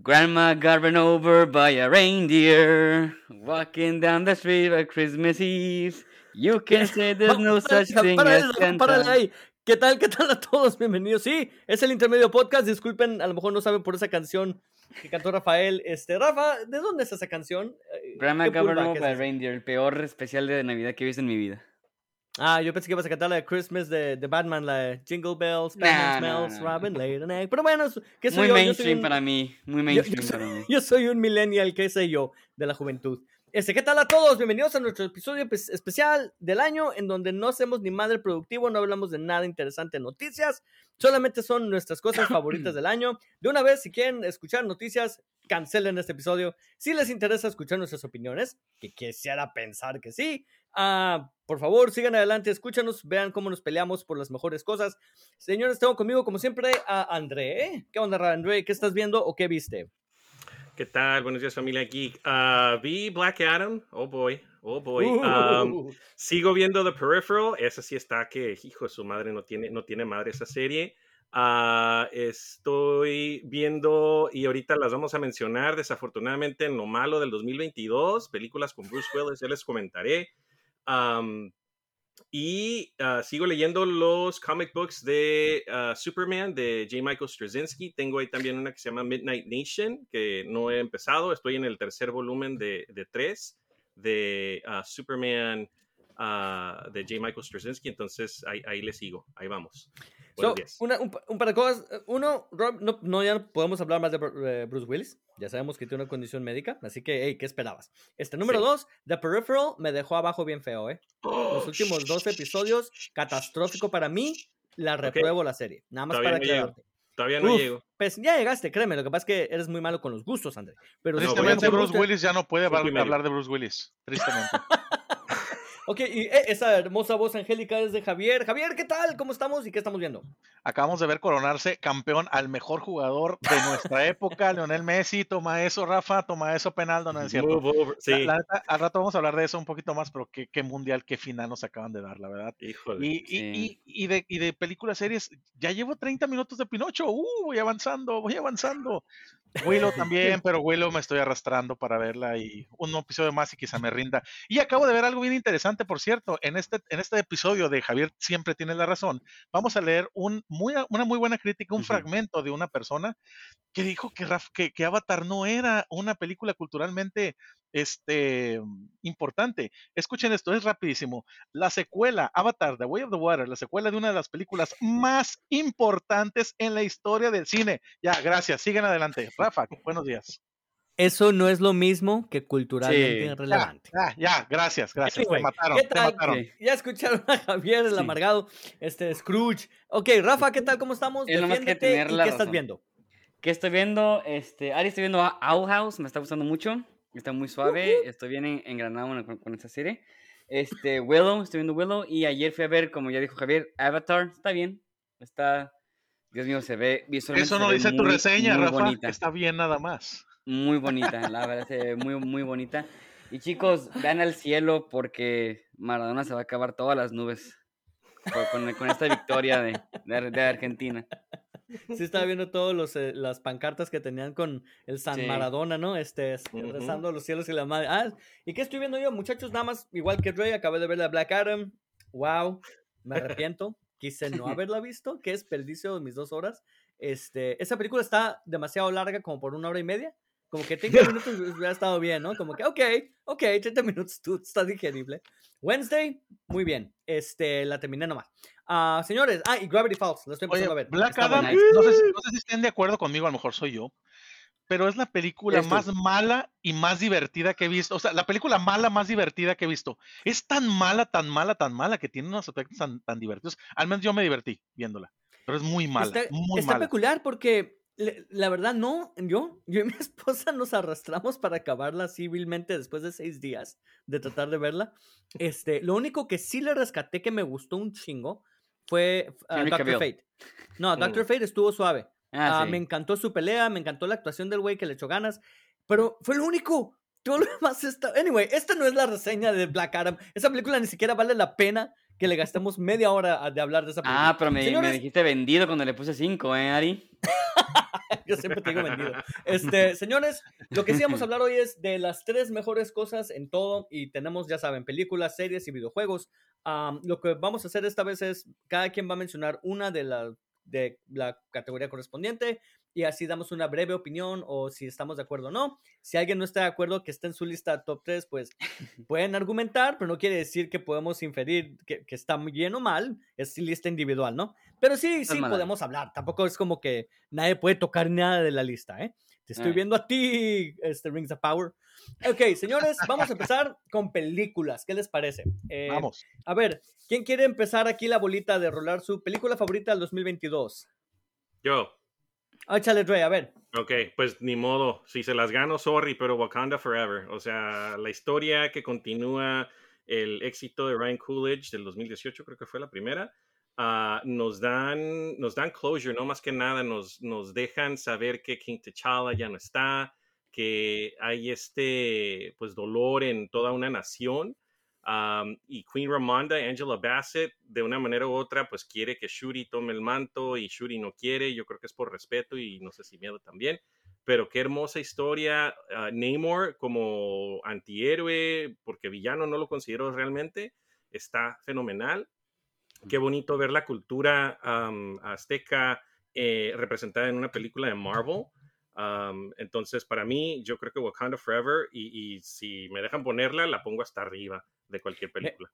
Grandma got run over by a reindeer walking down the street at Christmas Eve. You can say there's no such thing as Santa. ¿Qué tal? ¿Qué tal a todos? Bienvenidos. Sí, es el intermedio podcast. Disculpen, a lo mejor no saben por esa canción que cantó Rafael. Este, Rafa, ¿de dónde es esa canción? Eh, Grandma ¿qué got run pullback over es by a reindeer, el peor especial de Navidad que he visto en mi vida. Ah, yo pensé que ibas a cantar la de Christmas de, de Batman, la de Jingle Bells, Nah, Batman no, Smells, no, no. Robin laid an egg. Pero bueno, ¿qué soy Muy yo? Yo soy mainstream un- para mí, muy yo- mainstream yo soy- para mí. Yo soy un millennial, qué sé yo, de la juventud. Este, ¿qué tal a todos? Bienvenidos a nuestro episodio especial del año en donde no hacemos ni madre productivo, no hablamos de nada interesante en noticias, solamente son nuestras cosas favoritas del año. De una vez, si quieren escuchar noticias, cancelen este episodio. Si les interesa escuchar nuestras opiniones, que quisiera pensar que sí, ah, por favor, sigan adelante, escúchanos, vean cómo nos peleamos por las mejores cosas. Señores, tengo conmigo, como siempre, a André. ¿Qué onda, André? ¿Qué estás viendo o qué viste? ¿Qué tal? Buenos días, familia Geek. Ah, vi Black Adam. Oh boy, oh boy. Um, Uh, sigo viendo The Peripheral. Esa sí está que, hijo de su madre, no tiene, no tiene madre esa serie. Ah, estoy viendo, y ahorita las vamos a mencionar, desafortunadamente, en lo malo del 2022, películas con Bruce Willis, ya les comentaré. Um, y ah, sigo leyendo los comic books de ah, Superman de J. Michael Straczynski. Tengo ahí también una que se llama Midnight Nation, que no he empezado. Estoy en el tercer volumen de, de tres de ah, Superman de J. Michael Straczynski. Entonces ahí le sigo. Ahí vamos. So, una- un, pa- un par de cosas. Uno, Rob, no, no, ya no podemos hablar más de eh, Bruce Willis. Ya sabemos que tiene una condición médica. Así que, hey, ¿qué esperabas? Este, número Sí. dos, The Peripheral me dejó abajo bien feo, ¿eh? Los Oh, últimos dos episodios, catastrófico para mí. La repruebo la serie. Nada más Todavía para aclararte. Todavía no Uf, llego. Pues ya llegaste, créeme. Lo que pasa es que eres muy malo con los gustos, André. Pero No, Tristemente, Bruce gusta- Willis ya no puede hablar, hablar de Bruce Willis. Tristemente. Ok, y eh, esa hermosa voz angélica es de Javier. Javier, ¿qué tal? ¿Cómo estamos y qué estamos viendo? Acabamos de ver coronarse campeón al mejor jugador de nuestra época, Leonel Messi. Toma eso, Rafa. Toma eso, Penaldo. No es cierto. Move over. Sí. La- la neta, al rato vamos a hablar de eso un poquito más, pero qué, qué mundial, qué final nos acaban de dar, la verdad. Híjole. Y, y, Sí. y, y de, y de películas series, ya llevo 30 minutos de Pinocho. Uh, voy avanzando, voy avanzando. Willow también, pero Willow me estoy arrastrando para verla y un episodio más y quizá me rinda. Y acabo de ver algo bien interesante, por cierto. En este, en este episodio de Javier siempre tiene la razón, vamos a leer un muy, una muy buena crítica, un fragmento de una persona que dijo que, Raf- que, que Avatar no era una película culturalmente este, importante. Escuchen esto, es rapidísimo. La secuela, Avatar, The Way of the Water, la secuela de una de las películas más importantes en la historia del cine. Ya, gracias, siguen adelante. Rafa, buenos días. Eso no es lo mismo que culturalmente Sí. Relevante. ya, ya, gracias, gracias. Anyway, te mataron, ¿qué te mataron. Ya escucharon a Javier, el Sí. amargado, este Scrooge. Ok, Rafa, ¿qué tal? ¿Cómo estamos? Defiéndete tener y qué estás viendo. ¿Qué estoy viendo? Este, Ari, estoy viendo a Owl House, me está gustando mucho. Está muy suave, estoy bien en- engranado con, con- con esta serie. Este, Willow, estoy viendo Willow. Y ayer fui a ver, como ya dijo Javier, Avatar. Está bien. Está. Dios mío, se ve visualmente. Eso no dice tu reseña, Rafa, bonita. que está bien nada más. Muy bonita, la verdad, se ve muy, muy bonita. Y chicos, vean al cielo porque Maradona se va a acabar todas las nubes con, con- con esta victoria de, de- de Argentina. Sí, estaba viendo todas las pancartas que tenían con el San Sí. Maradona, ¿no? Este, rezando a los cielos y la madre. Ah, ¿y qué estoy viendo yo? Muchachos, nada más, igual que Ray, acabé de ver la Black Adam. Wow, me arrepiento. Quise no haberla visto. Qué desperdicio de mis dos horas. Este, esa película está demasiado larga, como por una hora y media. Como que 30 minutos hubiera estado bien, ¿no? Como que, ok, ok, 30 minutos, tú, está digerible. Wednesday, muy bien. Este, la terminé nomás. Ah, señores, ah, y Gravity Falls, la estoy Oye, empezando a ver. Black Adam, buena. no sé, si, no sé si estén de acuerdo conmigo, a lo mejor soy yo, pero es la película más mala y más divertida que he visto. O sea, la película mala más divertida que he visto. Es tan mala, tan mala, tan mala que tiene unos aspectos tan, tan divertidos. Al menos yo me divertí viéndola, pero es muy mala, Está, muy está mala. peculiar porque la verdad no, yo, yo y mi esposa nos arrastramos para acabarla civilmente después de seis días de tratar de verla. Este, lo único que sí le rescaté que me gustó un chingo fue ah, Henry Doctor. Fate. No, Doctor Fate estuvo suave. Ah, Ah, sí. Me encantó su pelea, me encantó la actuación del güey que le echó ganas, pero fue lo único. Todo lo demás está. Anyway, esta no es la reseña de Black Adam. Esa película ni siquiera vale la pena que le gastemos media hora de hablar de esa película. Ah, pero me, me dijiste vendido cuando le puse 5, ¿eh, Ari? Yo siempre te digo vendido. Este, señores, lo que sí vamos a hablar hoy es de las tres mejores cosas en todo y tenemos, ya saben, películas, series y videojuegos. Lo que vamos a hacer esta vez es, cada quien va a mencionar una de la, de la categoría correspondiente y así damos una breve opinión o si estamos de acuerdo o no. Si alguien no está de acuerdo que esté en su lista top 3, pues pueden argumentar, pero no quiere decir que podemos inferir que, que está bien o mal. Es lista individual, ¿no? Pero sí, sí podemos hablar. Tampoco es como que nadie puede tocar nada de la lista, ¿eh? Te estoy Ay. viendo a ti, este Rings of Power. Ok, señores, vamos a empezar con películas. ¿Qué les parece? Eh, Vamos. A ver, ¿quién quiere empezar aquí la bolita de rolar su película favorita del 2022? Yo. Ah, Échale, a ver. Ok, pues ni modo. Si se las gano, sorry, pero Wakanda Forever. O sea, la historia que continúa el éxito de Ryan Coolidge del 2018, creo que fue la primera. ah, nos, dan, nos dan closure, no más que nada, nos, nos dejan saber que King T'Challa ya no está, que hay este pues dolor en toda una nación. Am, y Queen Ramonda, Angela Bassett, de una manera u otra, pues quiere que Shuri tome el manto y Shuri no quiere. Yo creo que es por respeto y no sé si miedo también. Pero qué hermosa historia. ah, Namor como antihéroe, porque villano no lo considero realmente, está fenomenal. Qué bonito ver la cultura am, azteca eh, representada en una película de Marvel. Am, entonces, para mí, yo creo que Wakanda Forever, y, y si me dejan ponerla, la pongo hasta arriba de cualquier película.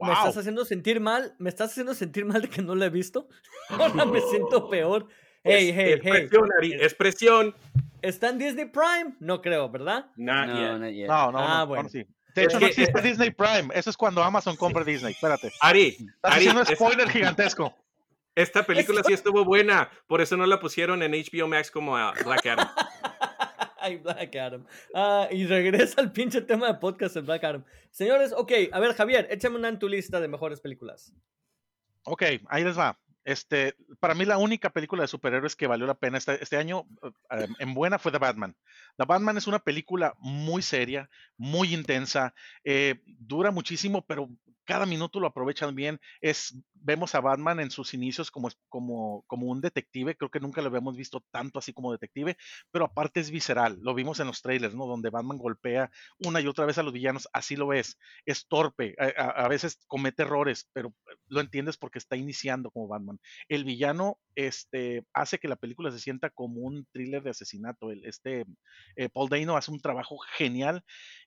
Me Wow. estás haciendo sentir mal. Me estás haciendo sentir mal de que no la he visto. Ahora me siento peor. Hey, Es- hey, es hey. presión, Ari, es presión. ¿Está en Disney Prime? No creo, ¿verdad? Not No, yet. not yet. No, no, Ah, no, bueno. sí. De Es hecho, no que- existe Disney Prime. Eso es cuando Amazon compra Disney. Espérate. Ari, Estás Ari, haciendo es- spoiler gigantesco. esta película sí estuvo buena, por eso no la pusieron en HBO Max como a Black Adam. Ay, Black Adam. Ah, y regresa al pinche tema de podcast el Black Adam. Señores, ok, a ver, Javier, échame una en tu lista de mejores películas. Ok, ahí les va. Este, para mí la única película de superhéroes que valió la pena este, este año eh, en buena fue The Batman. The Batman es una película muy seria, muy intensa, eh, dura muchísimo, pero cada minuto lo aprovechan bien. Es, vemos a Batman en sus inicios como, un detective, creo que nunca lo habíamos visto tanto así como detective, pero aparte es visceral, lo vimos en los trailers, ¿no? Donde Batman golpea una y otra vez a los villanos, así lo ves, es torpe, a, veces comete errores, pero lo entiendes porque está iniciando como Batman. El villano este, hace que la película se sienta como un thriller de asesinato. El, este, eh, Paul Dano hace un trabajo genial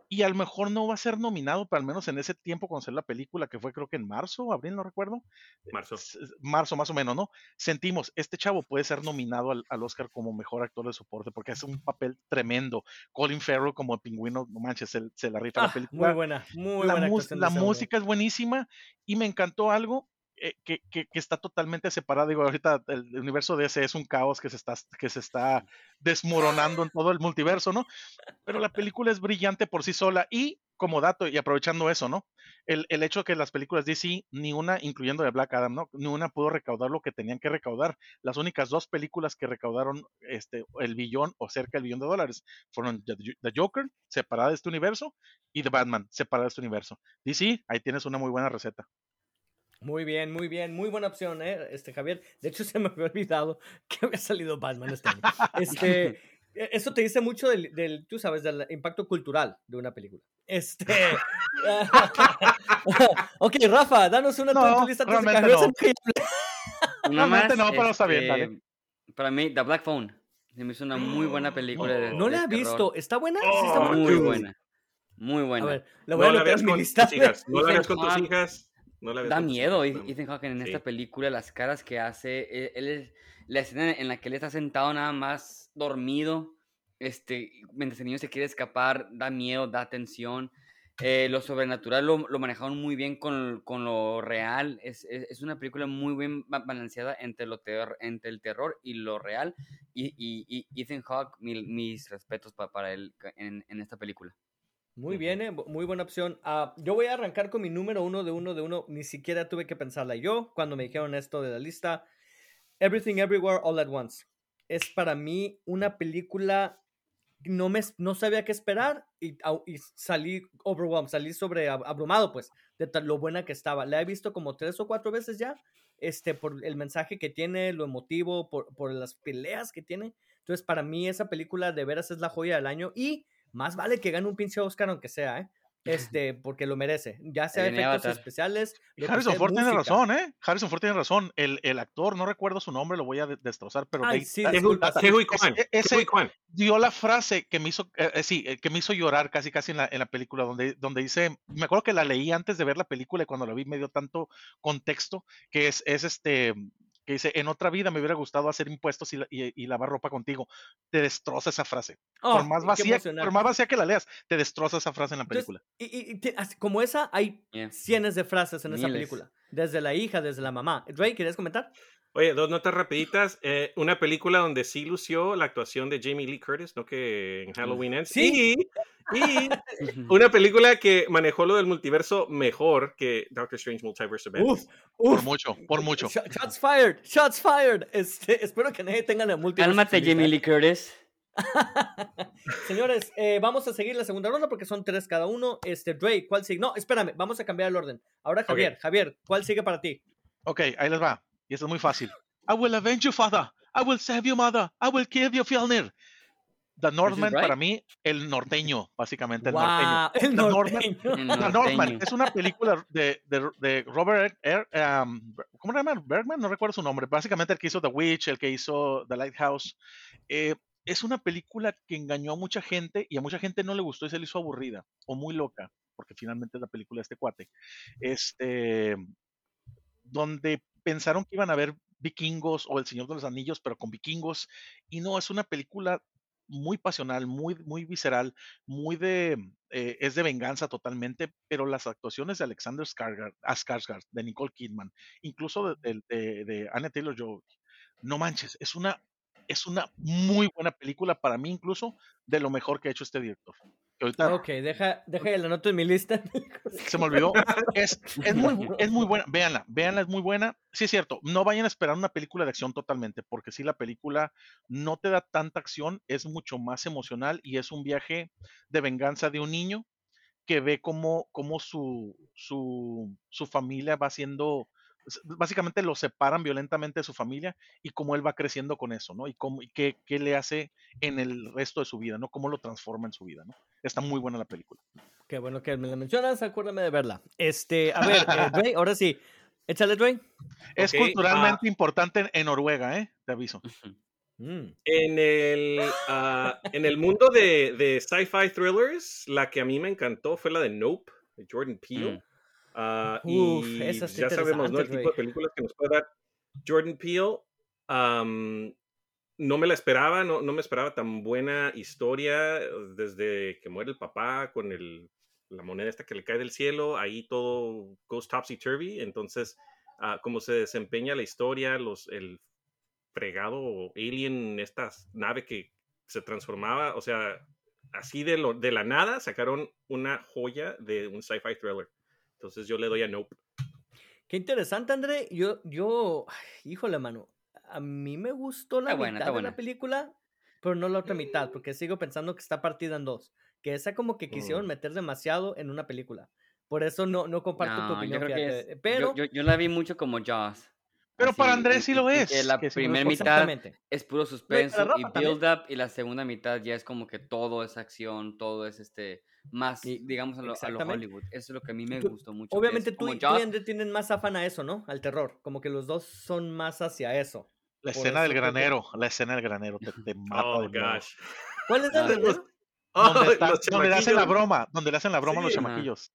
y a lo mejor no va a ser nominado, pero al menos en ese tiempo cuando salió la película, que fue creo que en marzo, abril, no recuerdo. Marzo. S- Marzo más o menos, ¿no? Sentimos, este chavo puede ser nominado al, al Oscar como mejor actor de soporte porque hace un papel tremendo. Colin Farrell como el pingüino, no manches, se, se la rifa Ah, la película muy buena, muy la, buena. la música es buenísima y me encantó algo eh, que, que- está totalmente separado. Digo, ahorita el, universo de ese es un caos que se está, que se está desmoronando en todo el multiverso, ¿no? Pero la película es brillante por sí sola y como dato y aprovechando eso, ¿no? El, el hecho que las películas DC, ni una, incluyendo de Black Adam, ¿no? Ni una pudo recaudar lo que tenían que recaudar. Las únicas dos películas que recaudaron este, el billón o cerca del billón de dólares fueron The Joker, separada de este universo, y The Batman, separada de este universo. DC, ahí tienes una muy buena receta. Muy bien, muy bien, muy buena opción, ¿eh? Este, Javier. De hecho, se me había olvidado que había salido Batman este año. Este, e- eso te dice mucho del, del, tú sabes, del impacto cultural de una película. Este. ok, Rafa, danos una No, tu lista realmente no. Realmente no, pero está bien, dale. este, Para mí, The Black Phone. Se me hizo una muy buena película. de- No de la he terror. visto. ¿Está buena? Sí, está Oh, buena. Muy buena. Muy buena. A ver, la voy a la veas en mi con lista. tus hijas. No la Ethan veas con tus hijas. No la Da miedo Ethan Hawke en Sí. esta película, las caras que hace. Él, él es- la escena en la que él está sentado nada más dormido. Este, mientras el niño se quiere escapar, da miedo, da tensión. Eh, lo sobrenatural lo, lo manejaron muy bien con, con lo real. Es, es- es una película muy bien ba- balanceada entre, lo ter- entre el terror y lo real. Y, y- y Ethan Hawke, mi- mis respetos pa- para él en, en esta película. Muy bien, eh, muy buena opción. Ah, yo voy a arrancar con mi número uno de uno de uno. Ni siquiera tuve que pensarla yo cuando me dijeron esto de la lista. Everything Everywhere All at Once. Es para mí una película no me no sabía qué esperar y, y salí overwhelmed, salí sobre ab- abrumado pues de lo buena que estaba. La he visto como tres o cuatro veces ya este, por el mensaje que tiene, lo emotivo, por, por las peleas que tiene. Entonces, para mí esa película de veras es la joya del año y más vale que gane un pinche Oscar aunque sea, ¿eh? Este, porque lo merece. Ya sea efectos especiales. Harrison Ford tiene razón, ¿eh? Harrison Ford tiene razón. El, el actor, no recuerdo su nombre, lo voy a de- destrozar, pero Ay, sí, disculpa. Ese- ese- dio la frase que me hizo, eh, eh, sí, eh, que me hizo llorar casi casi en la, en la película, donde, donde dice, me acuerdo que la leí antes de ver la película y cuando la vi me dio tanto contexto, que es, es este, que dice, en otra vida me hubiera gustado hacer impuestos y, la- y- y lavar ropa contigo. Te destroza esa frase. Oh, por, más qué vacía, por más vacía que la leas, te destroza esa frase en la Entonces, película. y, y- y te- así como esa, hay Yeah. cientos de frases en esa película. Desde la hija, desde la mamá. Ray, ¿querías comentar? Oye, dos notas rapiditas. eh, una película donde sí lució la actuación de Jamie Lee Curtis, ¿no? Que en Halloween Ends. Sí. Y, y una película que manejó lo del multiverso mejor que Doctor Strange Multiverse of Madness. Uf, Por uf. mucho, por mucho. Sh- Shots fired, shots fired. Este, espero que nadie tenga la multi. Cálmate, Jamie Lee Curtis. Señores, eh, vamos a seguir la segunda ronda porque son tres cada uno. Este, Dre, ¿cuál sigue? No, espérame, vamos a cambiar el orden. Ahora Javier, Javier, ¿cuál sigue para ti? Ok, ahí les va. Y esto es muy fácil. I will avenge you, father. I will save you, mother. I will give you Fjellnir. The Northman, right. para mí, el norteño, básicamente, el norteño. El The Northman- norteño. The Northman norteño. es una película de, de, de Robert, Er- um, ¿cómo se llama? Bergman, no recuerdo su nombre. Básicamente el que hizo The Witch, el que hizo The Lighthouse. Eh, es una película que engañó a mucha gente y a mucha gente no le gustó y se le hizo aburrida o muy loca, porque finalmente es la película de este cuate. Este, donde pensaron que iban a ver vikingos o El Señor de los Anillos, pero con vikingos, y no, es una película muy pasional, muy, muy visceral, muy de, eh, es de venganza totalmente, pero las actuaciones de Alexander Skarsgård, ah, Skarsgård, de Nicole Kidman, incluso de, de, de, Anya Taylor-Joy, no manches, es una, es una muy buena película para mí incluso de lo mejor que ha hecho este director. Ahorita Ok, deja, deja el anoto en mi lista. se me olvidó. Es, es, muy, es muy buena. Véanla, véanla, es muy buena. Sí, es cierto. No vayan a esperar una película de acción totalmente, porque si la película no te da tanta acción, es mucho más emocional y es un viaje de venganza de un niño que ve cómo, cómo su, su, su familia va siendo. Básicamente lo separan violentamente de su familia y cómo él va creciendo con eso, ¿no? Y, cómo, y qué, qué le hace en el resto de su vida, ¿no? Cómo lo transforma en su vida, ¿no? Está muy buena la película. Qué bueno que me la mencionas, acuérdame de verla. Este, a ver, eh, Dre, ahora sí. Échale, Dre. Es Ok, culturalmente importante en, en Noruega, ¿eh? Te aviso. Mm. En el, ah, en el mundo de, de sci-fi thrillers, la que a mí me encantó fue la de Nope, de Jordan Peele. Mm. Uf, y ya sabemos, ¿no? El tipo de películas que nos puede dar Jordan Peele. am, no me la esperaba, no, no me esperaba tan buena historia desde que muere el papá con el, la moneda esta que le cae del cielo, ahí todo goes topsy-turvy, entonces ah, cómo se desempeña la historia, los, el fregado alien, esta nave que se transformaba, o sea, así de, lo, de la nada sacaron una joya de un sci-fi thriller. Entonces yo le doy a Nope. Qué interesante, André. Yo, yo, híjole, mano. A mí me gustó la Está buena, mitad está de la buena. película, pero no la otra mitad, porque sigo pensando que está partida en dos. Que esa como que quisieron Mm. meter demasiado en una película. Por eso no, no comparto tu No, yo opinión, creo que es- Pero, yo, yo, yo la vi mucho como Jaws. Pero para Andrés sí lo es. que la que primera mitad es puro suspenso y build up y la segunda mitad ya es como que todo es acción, todo es este más Y- digamos a lo, a lo. Hollywood. Eso es lo que a mí me Tú- gustó mucho. Obviamente tú, y- tú Jaws, y André tienen más afán a eso, ¿no? Al terror. Como que los dos son más hacia eso. La escena del eso granero, la escena del granero te, te mata Oh, gosh. ¿Cuál es Ah, el los- granero? Donde, Oh, está- donde le hacen la broma, donde le hacen la broma a los chamaquillos.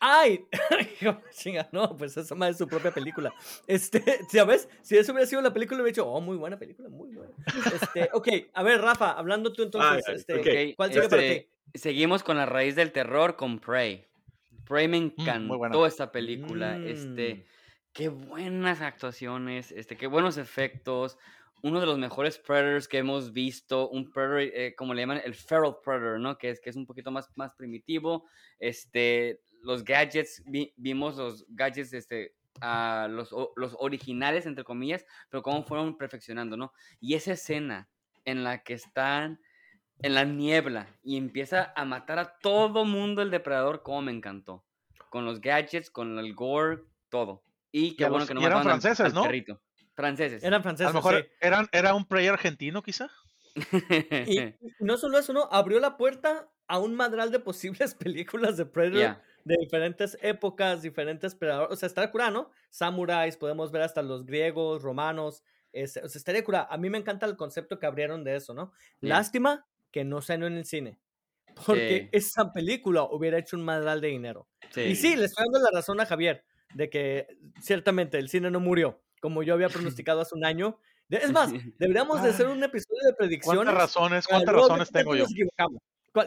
¡Ay! No, pues esa más es su propia película. Este, ¿sabes? Si eso hubiera sido la película, hubiera dicho, oh, muy buena película, muy buena. Este, ok, a ver, Rafa, hablando tú entonces, Ay, ay, este. ¿cuál sigue para este, ti? Seguimos con la raíz del terror con Prey. Prey me muy encantó buena. esta película. Este, Mm. qué buenas actuaciones, este, qué buenos efectos. Uno de los mejores Predators que hemos visto, un Predator, eh, como le llaman, el Feral Predator, ¿no? Que es, que es un poquito más, más primitivo. Este, los gadgets, vi- vimos los gadgets, este, ah, los, los originales, entre comillas, pero cómo fueron perfeccionando, ¿no? Y esa escena en la que están en la niebla y empieza a matar a todo mundo el depredador, como me encantó. Con los gadgets, con el gore, todo. Y qué a bueno los- que no eran al- franceses, al ¿no? perrito. Franceses. Eran A franceses. lo mejor sí. eran, era un player argentino, quizá. Y, y no solo eso, ¿no? Abrió la puerta a un madral de posibles películas de Predator. De diferentes épocas, diferentes predadores. O sea, está cura, ¿no? Samuráis, podemos ver hasta los griegos, romanos. es- o sea, estaría cura. A mí me encanta el concepto que abrieron de eso, ¿no? Ya. Lástima que no salió en el cine. Porque Sí. esa película hubiera hecho un madral de dinero. Sí. Y sí, le estoy dando la razón a Javier de que ciertamente el cine no murió, como yo había pronosticado hace un año. Es más, deberíamos de hacer un episodio de predicciones. ¿Cuántas razones, cuántas razones tengo yo?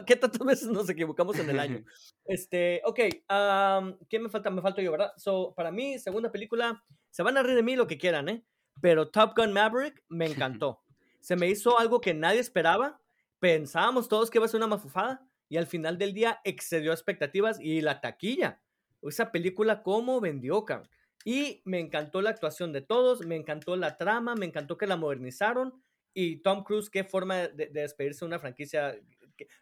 Nos equivocamos. ¿Cuál- ¿Qué tantas veces nos equivocamos en el año? Este, ok, am, ¿quién me falta? Me falto yo, ¿verdad? So, para mí, segunda película, se van a reír de mí lo que quieran, ¿eh? Pero Top Gun Maverick me encantó. Se me hizo algo que nadie esperaba. Pensábamos todos que iba a ser una mafufada y al final del día excedió expectativas y la taquilla. Esa película, ¿cómo vendió, cabrón? Y me encantó la actuación de todos, me encantó la trama, me encantó que la modernizaron. Y Tom Cruise, qué forma de, de despedirse de una franquicia.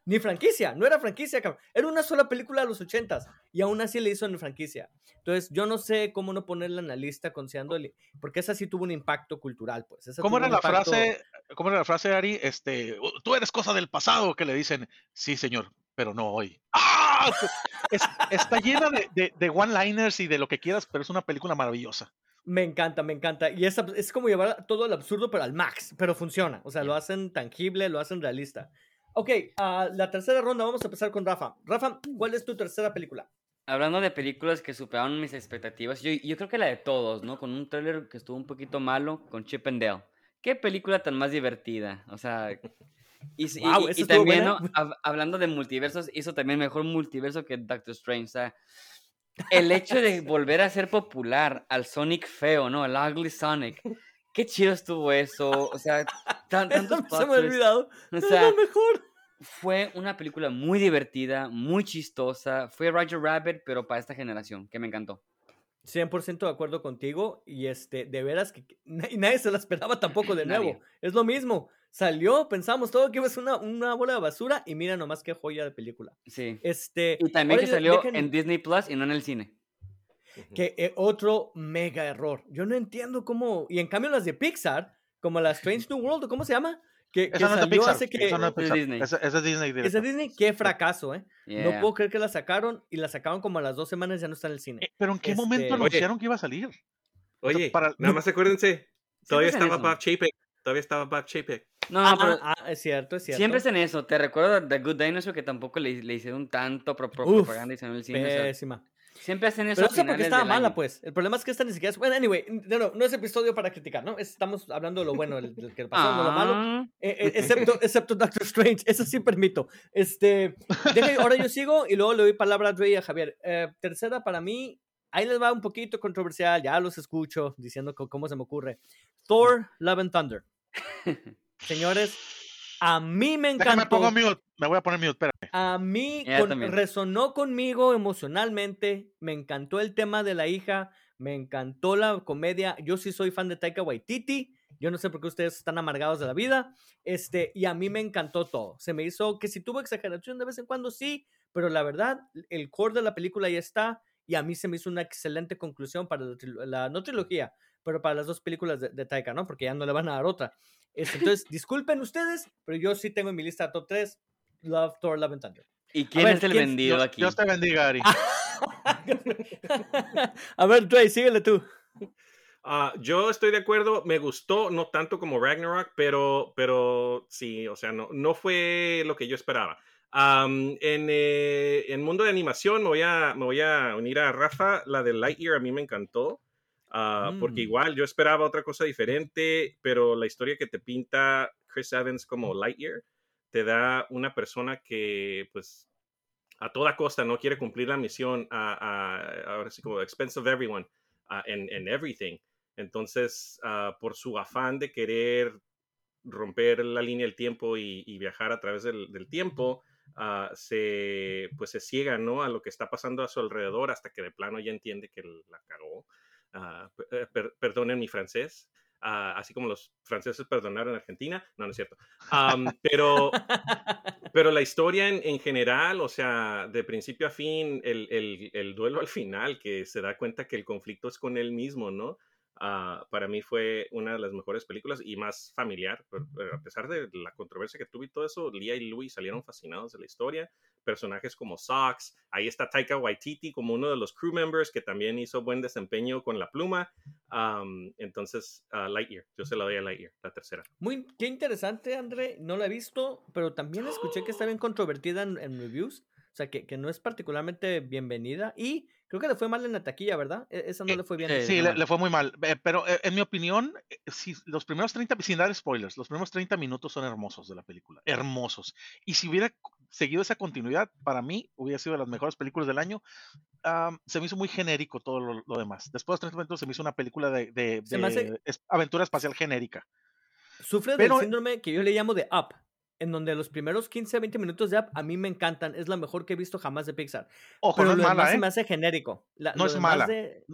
Ni franquicia, no era franquicia, cabrón. Era una sola película de los ochentas y aún así le hizo en franquicia. Entonces, yo no sé cómo no ponerla en la lista considerándole, porque esa sí tuvo un impacto cultural, pues. esa ¿Cómo era la impacto- frase, cómo era la frase, Ari? Este, "Uh, tú eres cosa del pasado, que le dicen, sí, señor, pero no hoy. ¡Ah! Es- está llena de, de- de one-liners y de lo que quieras, pero es una película maravillosa. Me encanta, me encanta. Y es, es como llevar todo el absurdo, pero al max. Pero funciona. O sea, lo hacen tangible, lo hacen realista. Ok, ah, la tercera ronda, vamos a empezar con Rafa. Rafa, ¿cuál es tu tercera película? Hablando de películas que superaron mis expectativas, yo, yo creo que la de todos, ¿no? Con un tráiler que estuvo un poquito malo con Chip and Dale. Qué película tan más divertida. O sea, y, y- Guau, y- ¿esa y estuvo también? ¿no? Hab- hablando de multiversos, hizo también mejor multiverso que Doctor Strange. O sea, el hecho de volver a ser popular al Sonic feo, ¿no? El Ugly Sonic. Qué chido estuvo eso. O sea, tan- tantos se me ha olvidado. O Es sea, lo mejor. fue una película muy divertida, muy chistosa. Fue Roger Rabbit, pero para esta generación, que me encantó. 100% de acuerdo contigo. Y este, de veras que que na- y nadie se la esperaba tampoco de nuevo. Nadie. Es lo mismo. Salió, pensamos todo que iba a ser una, una bola de basura. Y mira nomás qué joya de película. Sí. Este, Y también que salió dejen- en Disney Plus y no en el cine. Que eh, otro mega error. Yo no entiendo cómo. Y en cambio, las de Pixar, como la Strange New World, ¿o ¿cómo se llama? Que, que Esa no es de salió Pixar. hace que. Esa no es Pixar. Disney. Esa, esa es Disney. Es de directo. Disney, qué fracaso, ¿eh? No puedo creer que la sacaron y la sacaron como a las dos semanas ya no está en el cine. Eh, Pero ¿en qué momento Este- anunciaron que iba a salir? Oye, para- nada más acuérdense, todavía estaba. Bob Chapek. Todavía estaba Bob Chapek. No, Ah, pero ah, es cierto, es cierto. siempre es en eso. Te recuerdo The Good Dinosaur que tampoco le, le hicieron tanto pro- pro- Uf, propaganda y salió en el cine. o sea, Pésima. Siempre hacen eso. Pero no sé por qué estaba mala, año. pues. El problema es que esta ni siquiera es. Bueno, anyway, no, no, no es episodio para criticar, ¿no? Estamos hablando de lo bueno, del, del que pasó, no lo malo. Ah, Eh, eh, excepto, excepto Doctor Strange, eso sí permito. Este, deja- ahora yo sigo y luego le doy palabra a Dre y a Javier. Eh, tercera para mí, ahí les va un poquito controversial, ya los escucho diciendo cómo se me ocurre. Thor, Love and Thunder. Señores, a mí me Déjame encantó. pongo mute. Me voy a poner mute, espérame. A mí con- resonó conmigo emocionalmente, me encantó el tema de la hija, me encantó la comedia. Yo sí soy fan de Taika Waititi, yo no sé por qué ustedes están amargados de la vida, este, y a mí me encantó todo. Se me hizo que si tuvo exageración de vez en cuando, sí, pero la verdad, el core de la película ya está, y a mí se me hizo una excelente conclusión para la, la- no trilogía, pero para las dos películas de, de Taika, ¿no? Porque ya no le van a dar otra. Este, entonces, disculpen ustedes, pero yo sí tengo en mi lista top 3 Love, Thor, Love and Thunder. ¿Y quién ver, es el ¿quién- vendido Dios, aquí? Dios te bendiga, Ari. A ver, Dre, síguele tú. Ah, yo estoy de acuerdo, me gustó, no tanto como Ragnarok, pero, pero sí, o sea, no, no fue lo que yo esperaba. Am, en eh, en mundo de animación me voy, a, me voy a unir a Rafa, la de Lightyear a mí me encantó, ah, porque Mm. igual yo esperaba otra cosa diferente, pero la historia que te pinta Chris Evans como Lightyear te da una persona que pues a toda costa no quiere cumplir la misión ahora sí como expense of everyone en everything. Entonces, ah, por su afán de querer romper la línea del tiempo y, y viajar a través del, del tiempo, ah, se, pues se ciega ¿no? a lo que está pasando a su alrededor hasta que de plano ya entiende que la cagó. Ah, per- per- perdonen mi francés, ah, así como los franceses perdonaron a Argentina. No, no es cierto. Am, pero Pero la historia en, en, general, o sea, de principio a fin, el, el, el, duelo al final, que se da cuenta que el conflicto es con él mismo, ¿no? Uh, para mí fue una de las mejores películas y más familiar. Pero, pero a pesar de la controversia que tuve y todo eso, Lia y Louis salieron fascinados de la historia. Personajes como Sox, ahí está Taika Waititi como uno de los crew members que también hizo buen desempeño con la pluma. Um, entonces, uh, Lightyear, yo se la doy a Lightyear, la tercera. Muy, qué interesante, André. No la he visto, pero también escuché que está bien controvertida en, en reviews. O sea, que, que, no es particularmente bienvenida. Y creo que le fue mal en la taquilla, ¿verdad? E, esa no le fue bien. Sí, le, le, fue muy mal. Pero eh, en mi opinión, si los primeros 30, sin dar spoilers, los primeros 30 minutos son hermosos de la película. Hermosos. Y si hubiera seguido esa continuidad, para mí hubiera sido de las mejores películas del año. Um, se me hizo muy genérico todo lo, lo, demás. Después de 30 minutos se me hizo una película de, de, de hace... aventura espacial genérica. Sufre Pero, del síndrome que yo le llamo de Up en donde los primeros 15 20 minutos de Up a mí me encantan. Es la mejor que he visto jamás de Pixar. Ojo, Pero no es lo mala, demás ¿eh? se me hace genérico. La, no es mala. De...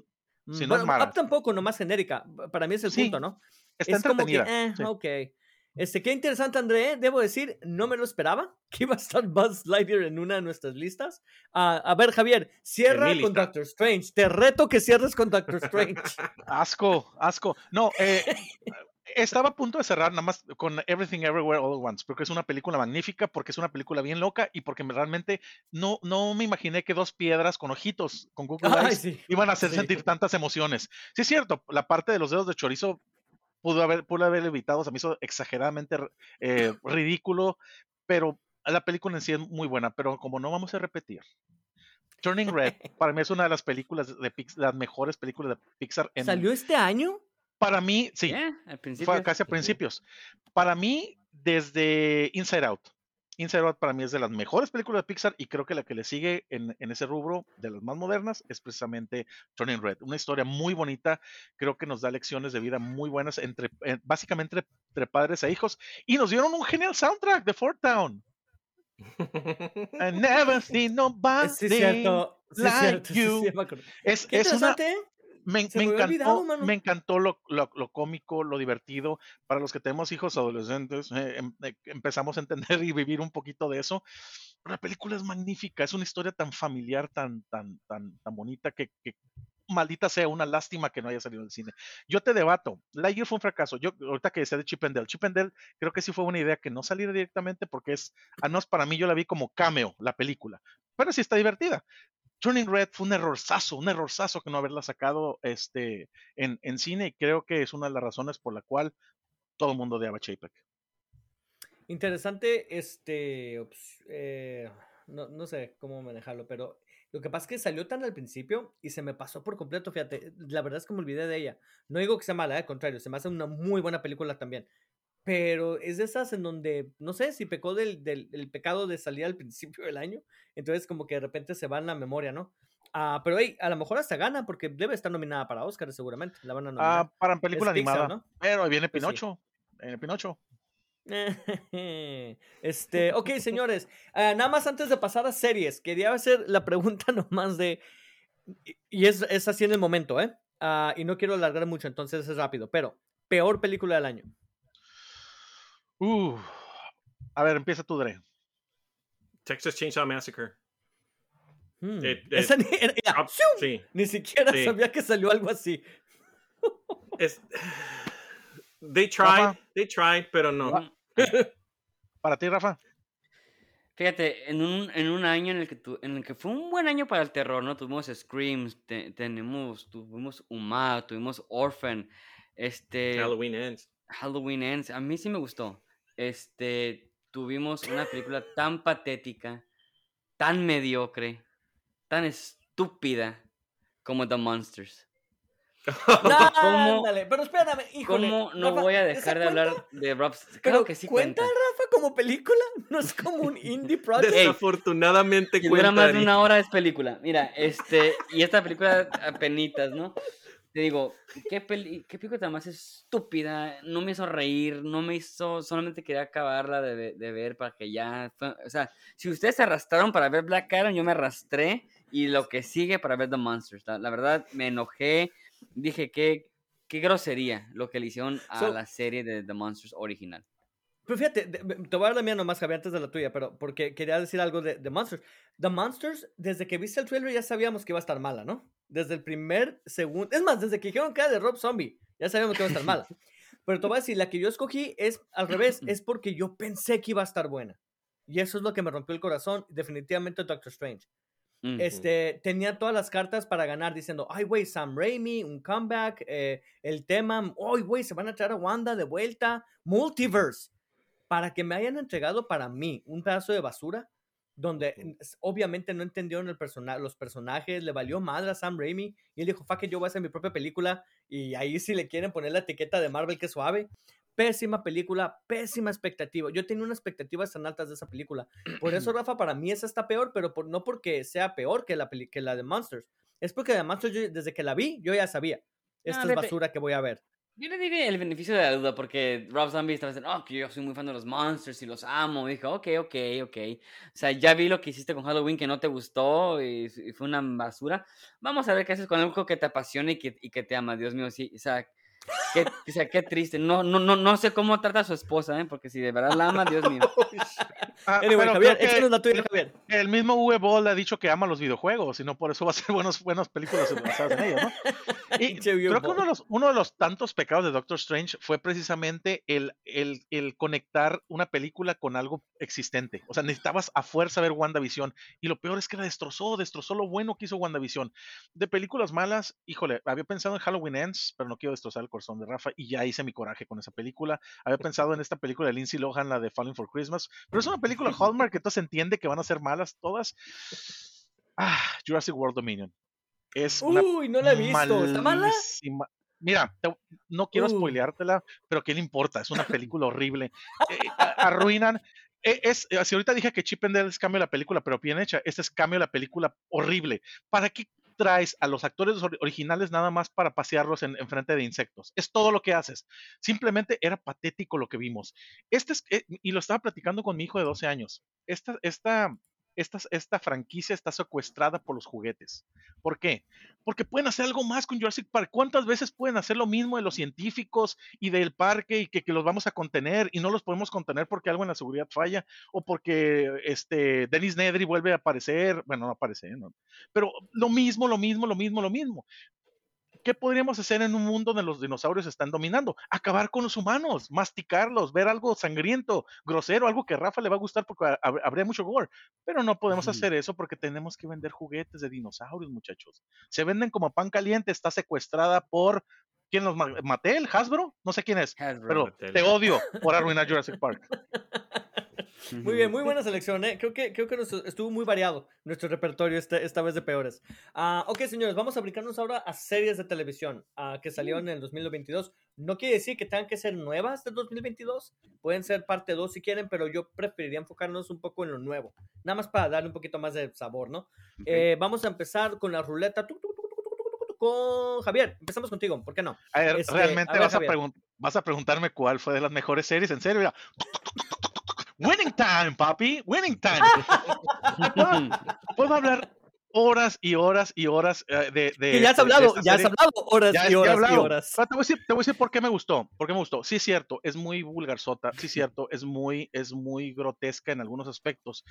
Sí, no bueno, es mala. Up tampoco, nomás genérica. Para mí es el sí, punto, ¿no? Está es como que, entretenida. eh, sí. ok. Este, qué interesante, André. Debo decir, no me lo esperaba que iba a estar Buzz Lightyear en una de nuestras listas. Uh, a ver, Javier, cierra con. Doctor Strange. Te reto que cierres con Doctor Strange. asco, asco. No, eh, estaba a punto de cerrar nada más con Everything Everywhere All at Once, porque es una película magnífica, porque es una película bien loca y porque realmente no, no me imaginé que dos piedras con ojitos, con Google Ay, Eyes, sí. iban a hacer Sí. sentir tantas emociones. Sí, es cierto, la parte de los dedos de chorizo pudo haber, pudo haber evitado, se me hizo exageradamente eh, ridículo, pero la película en sí es muy buena, pero como no vamos a repetir. Turning Red, para mí es una de las películas de Pixar, las mejores películas de Pixar. En, ¿Salió este año? Para mí, sí. Yeah, al principio. Fue casi a principios. Para mí, desde Inside Out. Inside Out para mí es de las mejores películas de Pixar y creo que la que le sigue en, en, ese rubro de las más modernas es precisamente Turning Red. Una historia muy bonita, creo que nos da lecciones de vida muy buenas entre, eh, básicamente entre, padres e hijos y nos dieron un genial soundtrack de Fort Town. I never seen nobody Sí, es cierto. Sí, es like cierto. You. sí. Es, es. Me, me encantó, me encantó lo, lo, lo cómico, lo divertido. Para los que tenemos hijos adolescentes, eh, em- eh, empezamos a entender y vivir un poquito de eso. La película es magnífica, es una historia tan familiar, tan, tan, tan, tan bonita que, que maldita sea una lástima que no haya salido del cine. Yo te debato, Lightyear fue un fracaso. Yo ahorita que decía de Chip and Dale, Chip and Dale creo que sí fue una idea que no saliera directamente porque es, al menos para mí yo la vi como cameo la película, pero sí está divertida. Turning Red fue un errorzazo, un errorzazo que no haberla sacado este, en, en cine y creo que es una de las razones por la cual todo el mundo odiaba Chapek. Interesante, este, eh, no, no sé cómo manejarlo, pero lo que pasa es que salió tan al principio y se me pasó por completo, fíjate, la verdad es que me olvidé de ella. No digo que sea mala, al contrario, se me hace una muy buena película también. Pero es de esas en donde, no sé, si pecó del, del, del pecado de salir al principio del año, entonces como que de repente se va en la memoria, ¿no? Ah, pero hey, a lo mejor hasta gana porque debe estar nominada para Oscar seguramente, la van a nominar. Ah, para película Pixar, animada. ¿no? Pero ahí viene Pues sí. Pinocho. eh, Pinocho. Este, ok, señores, ah, nada más antes de pasar a series, quería hacer la pregunta nomás de, y- y es, es así en el momento, ¿eh? Ah, y no quiero alargar mucho, entonces es rápido, pero peor película del año. Uh, a ver, empieza tú, Dre. Texas Chainsaw Massacre. Hmm, Eh, eh, esa ni, era- mira, Ah, sí. ni siquiera sí. sabía que salió algo así. Es, they tried, Rafa. they tried, pero no. Ra- Para ti, Rafa. Fíjate, en un, en un año en el, que tu- en el que fue un buen año para el terror, ¿no? Tuvimos Screams, te- tenemos, tuvimos Uma, tuvimos Orphan, este, Halloween ends. Halloween Ends. A mí sí me gustó. Este, tuvimos una película tan patética, tan mediocre, tan estúpida como The Monsters. No, ¿Cómo- ándale, pero espérame, híjole. ¿Cómo no Rafa, voy a ¿esa dejar de cuenta? hablar de Rob? Pero Claro que sí ¿cuenta, cuenta. Rafa, como película? No es como un indie project. Desafortunadamente Si cuenta. dura más de una hora es película. Mira, este, y esta película apenitas, ¿no? Te digo, ¿qué, peli qué película más estúpida? No me hizo reír, no me hizo, solamente quería acabarla de, ve- de ver para que ya, o sea, si ustedes se arrastraron para ver Black Adam, yo me arrastré y lo que sigue para ver The Monsters. La, la verdad, me enojé, dije, qué, qué grosería lo que le hicieron a So- la serie de The Monsters original. Pero fíjate, te voy a dar la mía nomás, Javier, antes de la tuya, pero porque quería decir algo de, de Monsters. The Monsters, desde que viste el trailer ya sabíamos que iba a estar mala, ¿no? Desde el primer segundo. Es más, desde que dijeron que era de Rob Zombie, ya sabíamos que iba a estar mala. Pero te voy a decir, la que yo escogí es al revés, es porque yo pensé que iba a estar buena. Y eso es lo que me rompió el corazón, definitivamente Doctor Strange. Mm. Este, tenía todas las cartas para ganar diciendo, ay, güey, Sam Raimi, un comeback, eh, el tema, ay, güey, se van a traer a Wanda de vuelta, multiverse, para que me hayan entregado para mí un pedazo de basura donde obviamente no entendieron el persona los personajes, le valió madre a Sam Raimi y él dijo, fuck it, yo voy a hacer mi propia película y ahí si le quieren poner la etiqueta de Marvel que suave. Pésima película, pésima expectativa. Yo tenía unas expectativas tan altas de esa película. Por eso, Rafa, para mí esa está peor, pero por- no porque sea peor que la, que la de Monsters. Es porque de Monsters, yo- desde que la vi, yo ya sabía. Esta es basura que voy a ver. Yo le diré el beneficio de la duda porque Rob Zombie estaba diciendo, oh, que yo soy muy fan de los monsters y los amo. Dijo, ok, ok, ok. O sea, ya vi lo que hiciste con Halloween que no te gustó y, y fue una basura. Vamos a ver qué haces con algo que te apasiona y que, y que te ama. Dios mío, sí. O sea, qué, o sea, qué triste. No, no, no, no sé cómo trata a su esposa, ¿eh? Porque si de verdad la ama, Dios mío. Ah, Anyway, Javier, que la tuya, Javier. el mismo Uwe Boll ha dicho que ama los videojuegos y no por eso va a ser buenos, buenas películas basadas en ellos, ¿no? Y creo que uno de, los, uno de los tantos pecados de Doctor Strange fue precisamente el, el, el conectar una película con algo existente. O sea, necesitabas a fuerza ver WandaVision y lo peor es que la destrozó, destrozó lo bueno que hizo WandaVision. De películas malas, híjole, había pensado en Halloween Ends, pero no quiero destrozar el corazón de Rafa y ya hice mi coraje con esa película. Había pensado en esta película de Lindsay Lohan, la de Falling for Christmas, pero es una película Hallmark que entonces entiende que van a ser malas todas. Ah, Jurassic World Dominion. Es una Uy, no la he visto. ¿Está mala? malísima- Mira, te- no quiero Uh. spoileártela, pero ¿qué le importa? Es una película horrible. Eh, arruinan. eh, Es, eh, si ahorita dije que Chip and Dale es cambio de la película, pero bien hecha, este es cambio de la película horrible. ¿Para qué traes a los actores ori- originales nada más para pasearlos en, en frente de insectos? Es todo lo que haces. Simplemente era patético lo que vimos. Este es, eh, y lo estaba platicando con mi hijo de 12 años. Esta, esta, esta, franquicia está secuestrada por los juguetes. ¿Por qué? Porque pueden hacer algo más con Jurassic Park. ¿Cuántas veces pueden hacer lo mismo de los científicos y del parque y que, los vamos a contener y no los podemos contener porque algo en la seguridad falla o porque este Dennis Nedry vuelve a aparecer? Bueno, no aparece, ¿no? pero lo mismo, lo mismo, lo mismo, lo mismo. ¿Qué podríamos hacer en un mundo donde los dinosaurios están dominando? Acabar con los humanos, masticarlos, ver algo sangriento, grosero, algo que a Rafa le va a gustar porque ha- hab- habría mucho gore. Pero no podemos hacer eso porque tenemos que vender juguetes de dinosaurios, muchachos. Se venden como pan caliente, está secuestrada por. ¿Quién los ma- Mattel? ¿Hasbro? No sé quién es. Hasbro. Pero Mattel. te odio por arruinar Jurassic Park. Muy bien, muy buena selección, ¿eh? Creo que, creo que estuvo muy variado nuestro repertorio este- esta vez de peores. Ah, ok, señores, vamos a brincarnos ahora a series de televisión ah, que salieron en el 2022. No quiere decir que tengan que ser nuevas del 2022. Pueden ser parte 2 si quieren, pero yo preferiría enfocarnos un poco en lo nuevo. Nada más para darle un poquito más de sabor, ¿no? Eh, vamos a empezar con la ruleta. Con Javier, empezamos contigo, ¿por qué no? A ver, Este, realmente a ver, vas, a vas a preguntarme cuál fue de las mejores series, en serio, mira. Winning time, papi, winning time. puedo, hablar horas y horas y horas eh, de, de- Que ya has de hablado, ya has hablado horas Ya- y horas y hablado. horas. Pero te voy a decir, te voy a decir por qué me gustó, por qué me gustó. Sí, es cierto, es muy vulgarzota, sí, es cierto, es muy, es muy grotesca en algunos aspectos,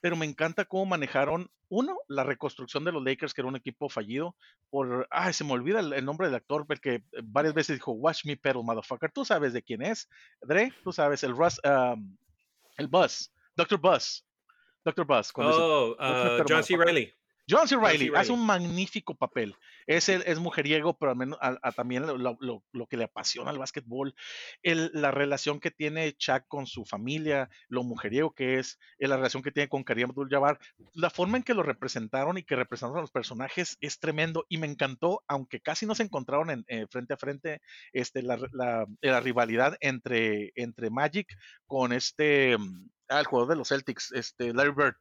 pero me encanta cómo manejaron, uno, la reconstrucción de los Lakers, que era un equipo fallido, por, ay, se me olvida el, el nombre del actor, porque varias veces dijo, watch me pedal, motherfucker, tú sabes de quién es, Dre, tú sabes, el Russ, um, el Buzz, Dr. Buzz, Dr. Buzz, cuando dice, Oh, Watch me uh, pedal, John C. motherfucker". John C. Reilly hace un magnífico papel. Es, el- es mujeriego, pero al menos a, a también lo, lo- lo- lo que le apasiona al básquetbol, el- la relación que tiene Chuck con su familia, lo mujeriego que es, eh, la relación que tiene con Karim Abdul-Jabbar, la forma en que lo representaron y que representaron a los personajes es tremendo y me encantó, aunque casi no se encontraron en, eh, frente a frente, este, la, la- la rivalidad entre, entre Magic con este, mm, ah, el jugador de los Celtics, este, Larry Bird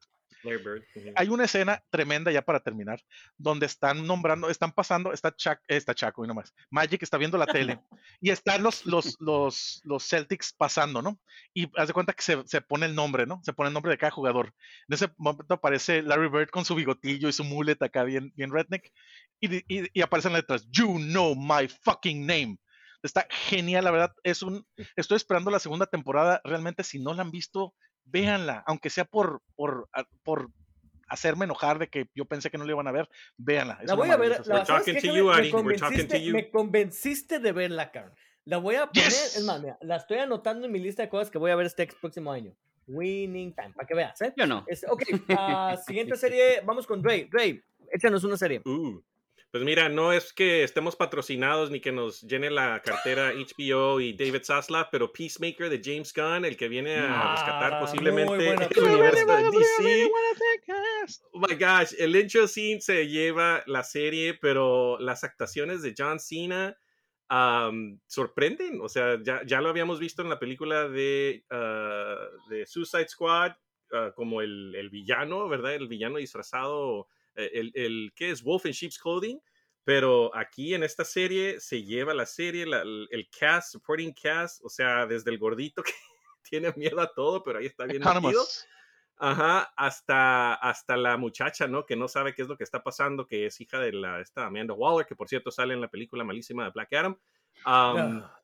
Larry Bird. hay una escena tremenda ya para terminar, donde están nombrando, están pasando, está Chuck, está Chaco y nomás, Magic está viendo la tele y están los, los, los, los Celtics pasando, ¿no? Y haz de cuenta que se, se pone el nombre, ¿no? Se pone el nombre de cada jugador. En ese momento aparece Larry Bird con su bigotillo y su mullet acá bien, bien redneck y, y, y aparecen letras, You know my fucking name. Está genial, la verdad. Es un, estoy esperando la segunda temporada. Realmente, si no la han visto, véanla, aunque sea por, por, a- por hacerme enojar de que yo pensé que no la iban a ver, véanla. Es La voy a ver. la- We're ¿sabes talking qué, to Jaime? you, Me Ari. We're talking to convenciste- you. Me convenciste de verla, Karen. La voy a poner, Yes. es más, mira, la estoy anotando en mi lista de cosas que voy a ver este próximo año. Winning Time, para que veas, ¿eh? Yo no. Es- ok, ah, siguiente serie, vamos con Dre. Dre, échanos una serie. Uh, Pues mira, no es que estemos patrocinados ni que nos llene la cartera HBO y David Zaslav, pero Peacemaker de James Gunn, el que viene a Ah, rescatar muy posiblemente el universo de DC. Oh my gosh, el intro scene se lleva la serie, pero las actuaciones de John Cena am, sorprenden. O sea, ya, ya lo habíamos visto en la película de, ah, de Suicide Squad ah, como el, el villano, ¿verdad? El villano disfrazado, el, el ¿qué es? Wolf in Sheep's Clothing. Pero aquí en esta serie se lleva la serie, la- el, cast, supporting cast, o sea, desde el gordito que tiene miedo a todo, pero ahí está bien metido. Ajá, hasta, hasta la muchacha, ¿no? Que no sabe qué es lo que está pasando, que es hija de la, esta Amanda Waller, que por cierto sale en la película malísima de Black Adam. Am, Ah,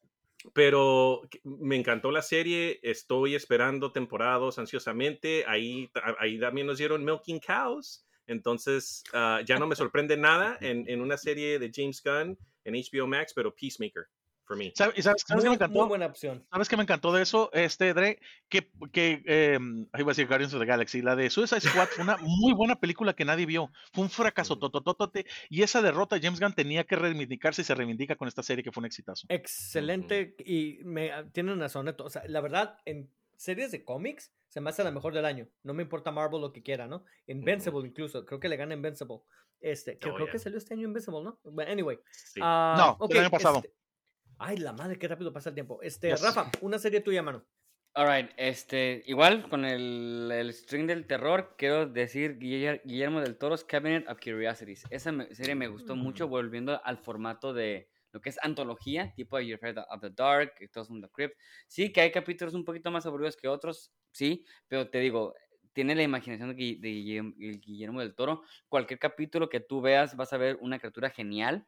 pero que- me encantó la serie, estoy esperando temporadas ansiosamente. Ahí, ahí también nos dieron Milking Cows. Entonces, ah, ya no me sorprende nada en, en una serie de James Gunn en HBO Max, pero Peacemaker, for me. ¿Sabe- ¿Y sabes, sabes qué me encantó? muy buena opción. ¿Sabes qué me encantó de eso, este Dre? Que, que eh, ahí iba a decir Guardians of the Galaxy, la de Suicide Squad fue una muy buena película que nadie vio. Fue un fracaso totototote. Y esa derrota James Gunn tenía que reivindicarse y se reivindica con esta serie que fue un exitazo. Excelente y me ah, tienen razón. Neto. O sea, la verdad, en series de cómics se me hace la mejor del año. No me importa Marvel lo que quiera, ¿no? Invincible incluso. Creo que le gana Invincible. Este, que Oh, creo yeah. que salió este año Invincible, ¿no? Bueno, anyway. Sí. ah, No, ok, el año pasado. este- Ay, la madre, qué rápido pasa el tiempo. Este, Yes. Rafa, una serie tuya, mano. Alright, este, igual con el, el string del terror, quiero decir Guiller- Guillermo del Toro's Cabinet of Curiosities. Esa me- serie me gustó mucho, volviendo al formato de lo que es antología, tipo You're Afraid of the Dark, Tales from the Crypt. Sí, que hay capítulos un poquito más aburridos que otros, sí, pero te digo, tiene la imaginación de, Guillermo del Toro. Cualquier capítulo que tú veas, vas a ver una criatura genial.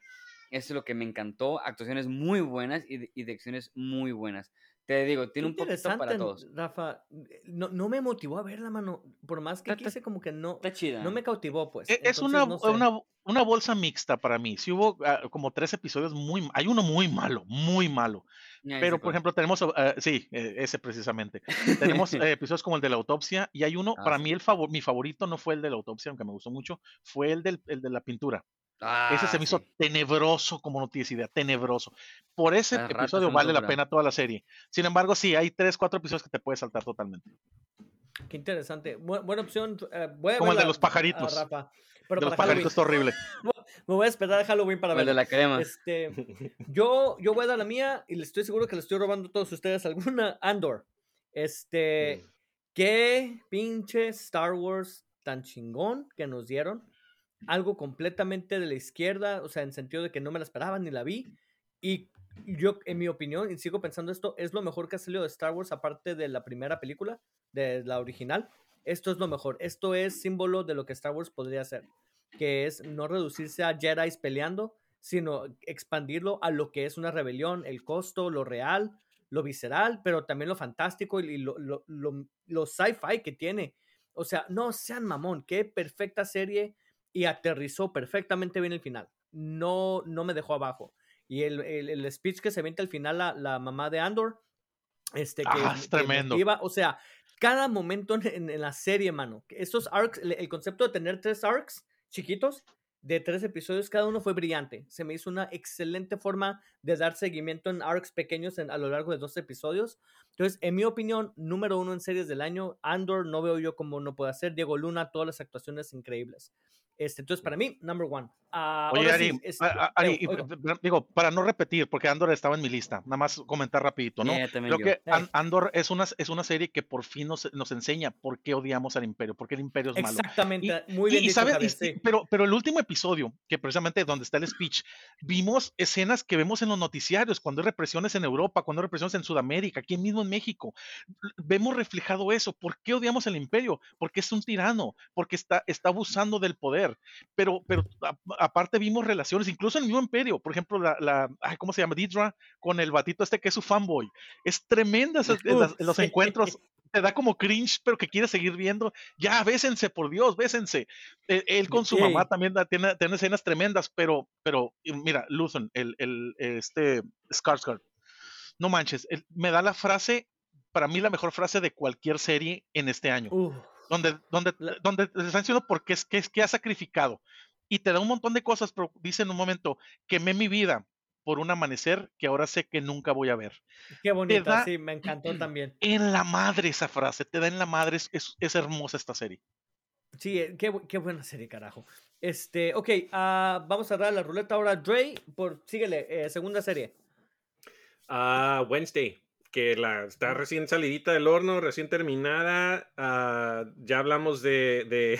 Eso es lo que me encantó. Actuaciones muy buenas y direcciones muy buenas. Te digo, tiene Qué un poquito para todos. Rafa. No, no me motivó a verla, mano. Por más que quise, como que no, Está chida. no me cautivó, pues. E- Es Entonces, una, no sé. una, una bolsa mixta para mí. Sí hubo ah, como tres episodios muy... Hay uno muy malo, muy malo. Pero, por ejemplo, tenemos, ah, sí, eh, ese precisamente. Tenemos eh, episodios como el de la autopsia y hay uno, Ah, para sí. mí el favor, mi favorito no fue el de la autopsia, aunque me gustó mucho, fue el, del, el de la pintura. Ese se Ah, me hizo tenebroso, como no tienes idea, tenebroso. Por ese Las ratas episodio vale la pena toda la serie. Sin embargo, sí, hay tres, cuatro episodios que te puedes saltar totalmente. Qué interesante. Bu- buena opción. eh, voy a Como el de los pajaritos. ah, Rafa. Pero de los pajaritos está horrible. Me voy a esperar a Halloween para O el de la crema. Este, yo, yo voy a dar la mía y les estoy seguro que le estoy robando a todos ustedes alguna. Andor. Este, Mm. qué pinche Star Wars tan chingón que nos dieron. Algo completamente de la izquierda, o sea, en sentido de que no me la esperaba ni la vi. Y yo, en mi opinión, y sigo pensando esto, es lo mejor que ha salido de Star Wars aparte de la primera película, de la original. Esto es lo mejor. Esto es símbolo de lo que Star Wars podría ser, que es no reducirse a Jedi peleando, sino expandirlo a lo que es una rebelión, el costo, lo real, lo visceral, pero también lo fantástico y lo, lo, lo- lo sci-fi que tiene. O sea, no sean mamón, qué perfecta serie y aterrizó perfectamente bien el final. No, no me dejó abajo. Y el, el- el speech que se vende al final la, la mamá de Andor, este, que, Ah, es que tremendo. motiva, o sea, cada momento en, en- en la serie, mano, esos arcs, el, el concepto de tener tres arcs chiquitos de tres episodios, cada uno fue brillante. Se me hizo una excelente forma de dar seguimiento en arcs pequeños en- a lo largo de dos episodios. Entonces, en mi opinión, número uno en series del año, Andor, no veo yo cómo no puede hacer. Diego Luna, todas las actuaciones increíbles. Este, entonces, para mí, number one. Ah, Oye, Ari, y- digo, para no repetir, porque Andor estaba en mi lista, nada más comentar rapidito, ¿no? Yeah, Creo yo. que Ey. Andor es una, es una serie que por fin nos, nos enseña por qué odiamos al imperio, por qué el imperio es malo. Exactamente, Y- muy y- bien y dicho, sabes, Javier, y- y- sí. pero, pero el último episodio, que precisamente donde está el speech, vimos escenas que vemos en los noticiarios, cuando hay represiones en Europa, cuando hay represiones en Sudamérica, aquí mismo en México. Vemos reflejado eso. ¿Por qué odiamos al imperio? Porque es un tirano, porque está, está abusando del poder. pero, pero aparte vimos relaciones, incluso en el mismo imperio, por ejemplo, la, la ¿cómo se llama? Didra con el batito este que es su fanboy. Es tremenda los encuentros te da como cringe, pero que quiere seguir viendo. Ya, bésense, por Dios, bésense. E, él, con su mamá también tiene, tiene, escenas tremendas, pero, pero mira, Luthen, el, el, este Skarsgård, no manches, me da la frase, para mí la mejor frase de cualquier serie en este año. Donde, donde, donde te están diciendo por qué es que, es que ha sacrificado. Y te da un montón de cosas, pero dice en un momento, quemé mi vida, por un amanecer que ahora sé que nunca voy a ver. Qué bonito, sí, me encantó también. En la madre esa frase, te da en la madre, es, es, hermosa esta serie. Sí, eh, qué, qué, buena serie, carajo. Este, ok, uh, vamos a dar la ruleta ahora. Dre, por, síguele, eh, segunda serie. Uh, Wednesday, que la, está recién salidita del horno, recién terminada. Uh, ya hablamos de, de,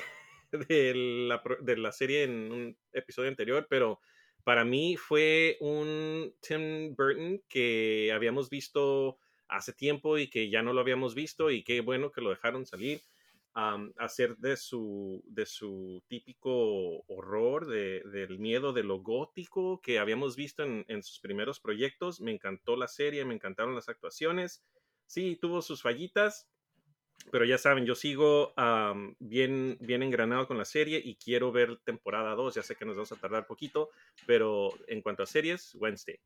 de, la, de la serie en un episodio anterior, pero para mí fue un Tim Burton que habíamos visto hace tiempo y que ya no lo habíamos visto y qué bueno que lo dejaron salir. a hacer de su, de su típico horror, de, del miedo de lo gótico que habíamos visto en, en, sus primeros proyectos. Me encantó la serie, me encantaron las actuaciones. Sí, tuvo sus fallitas, pero ya saben, yo sigo bien, bien engranado con la serie y quiero ver temporada 2. Ya sé que nos vamos a tardar poquito, pero en cuanto a series, Wednesday.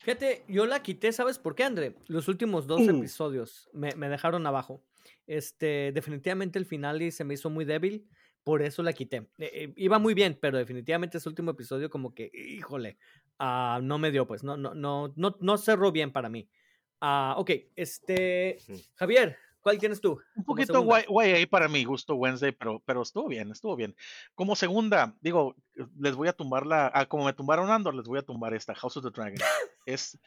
Fíjate, yo la quité, ¿sabes por qué, André? Los últimos dos uh. episodios me, me, dejaron abajo. Este, definitivamente el final se me hizo muy débil, por eso la quité. Eh, eh, iba muy bien, pero definitivamente ese último episodio como que, híjole, uh, no me dio, pues, no, no, no, no, no cerró bien para mí. Uh, ok, este, Javier, ¿Cuál tienes tú? Un poquito guay, ahí para mi gusto Wednesday, pero, pero estuvo bien, estuvo bien. Como segunda, digo, les voy a tumbar la, ah, como me tumbaron Andor, les voy a tumbar esta, House of the Dragon. Es,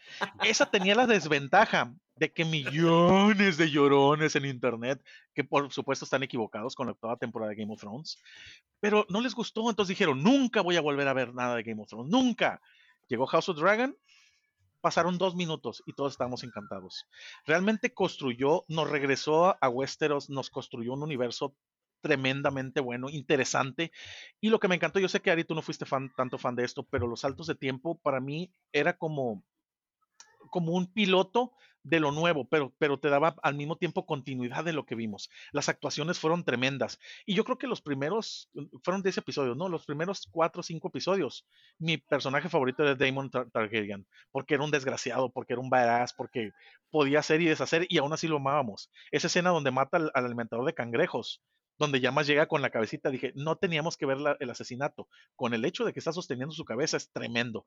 esa tenía la desventaja de que millones de llorones en internet, que por supuesto están equivocados con la toda temporada de Game of Thrones, pero no les gustó, entonces dijeron, nunca voy a volver a ver nada de Game of Thrones, nunca. Llegó House of Dragon pasaron dos minutos y todos estábamos encantados. Realmente construyó, nos regresó a Westeros, nos construyó un universo tremendamente bueno, interesante. Y lo que me encantó, yo sé que Ari, tú no fuiste tanto fan de esto, pero los saltos de tiempo para mí era como, como un piloto de lo nuevo, pero, pero te daba al mismo tiempo continuidad de lo que vimos. Las actuaciones fueron tremendas. Y yo creo que los primeros, fueron 10 episodios, ¿no? Los primeros 4 o 5 episodios, mi personaje favorito era Damon Targaryen, porque era un desgraciado, porque era un badass, porque podía hacer y deshacer, y aún así lo amábamos. Esa escena donde mata al, alimentador de cangrejos, donde ya más llega con la cabecita, dije, no teníamos que ver el asesinato. Con el hecho de que está sosteniendo su cabeza es tremendo.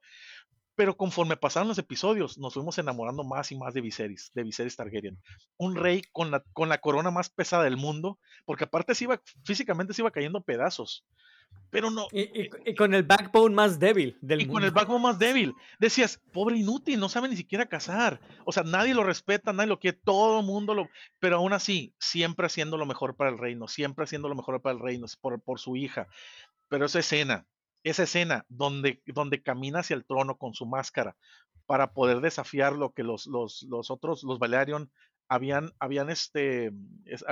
Pero conforme pasaron los episodios, nos fuimos enamorando más y más de Viserys, de Viserys Targaryen. Un rey con la, con la corona más pesada del mundo, porque aparte se iba, físicamente se iba cayendo pedazos. Pero no. Y, y, con el backbone más débil del y con el backbone más débil. Decías, pobre inútil, no sabe ni siquiera cazar. O sea, nadie lo respeta, nadie lo quiere, todo el mundo lo. Pero aún así, siempre haciendo lo mejor para el reino, siempre haciendo lo mejor para el reino, por, por su hija. Pero esa escena, esa escena donde, donde camina hacia el trono con su máscara para poder desafiar lo que los, los, los otros, los Valerion, habían, habían, este,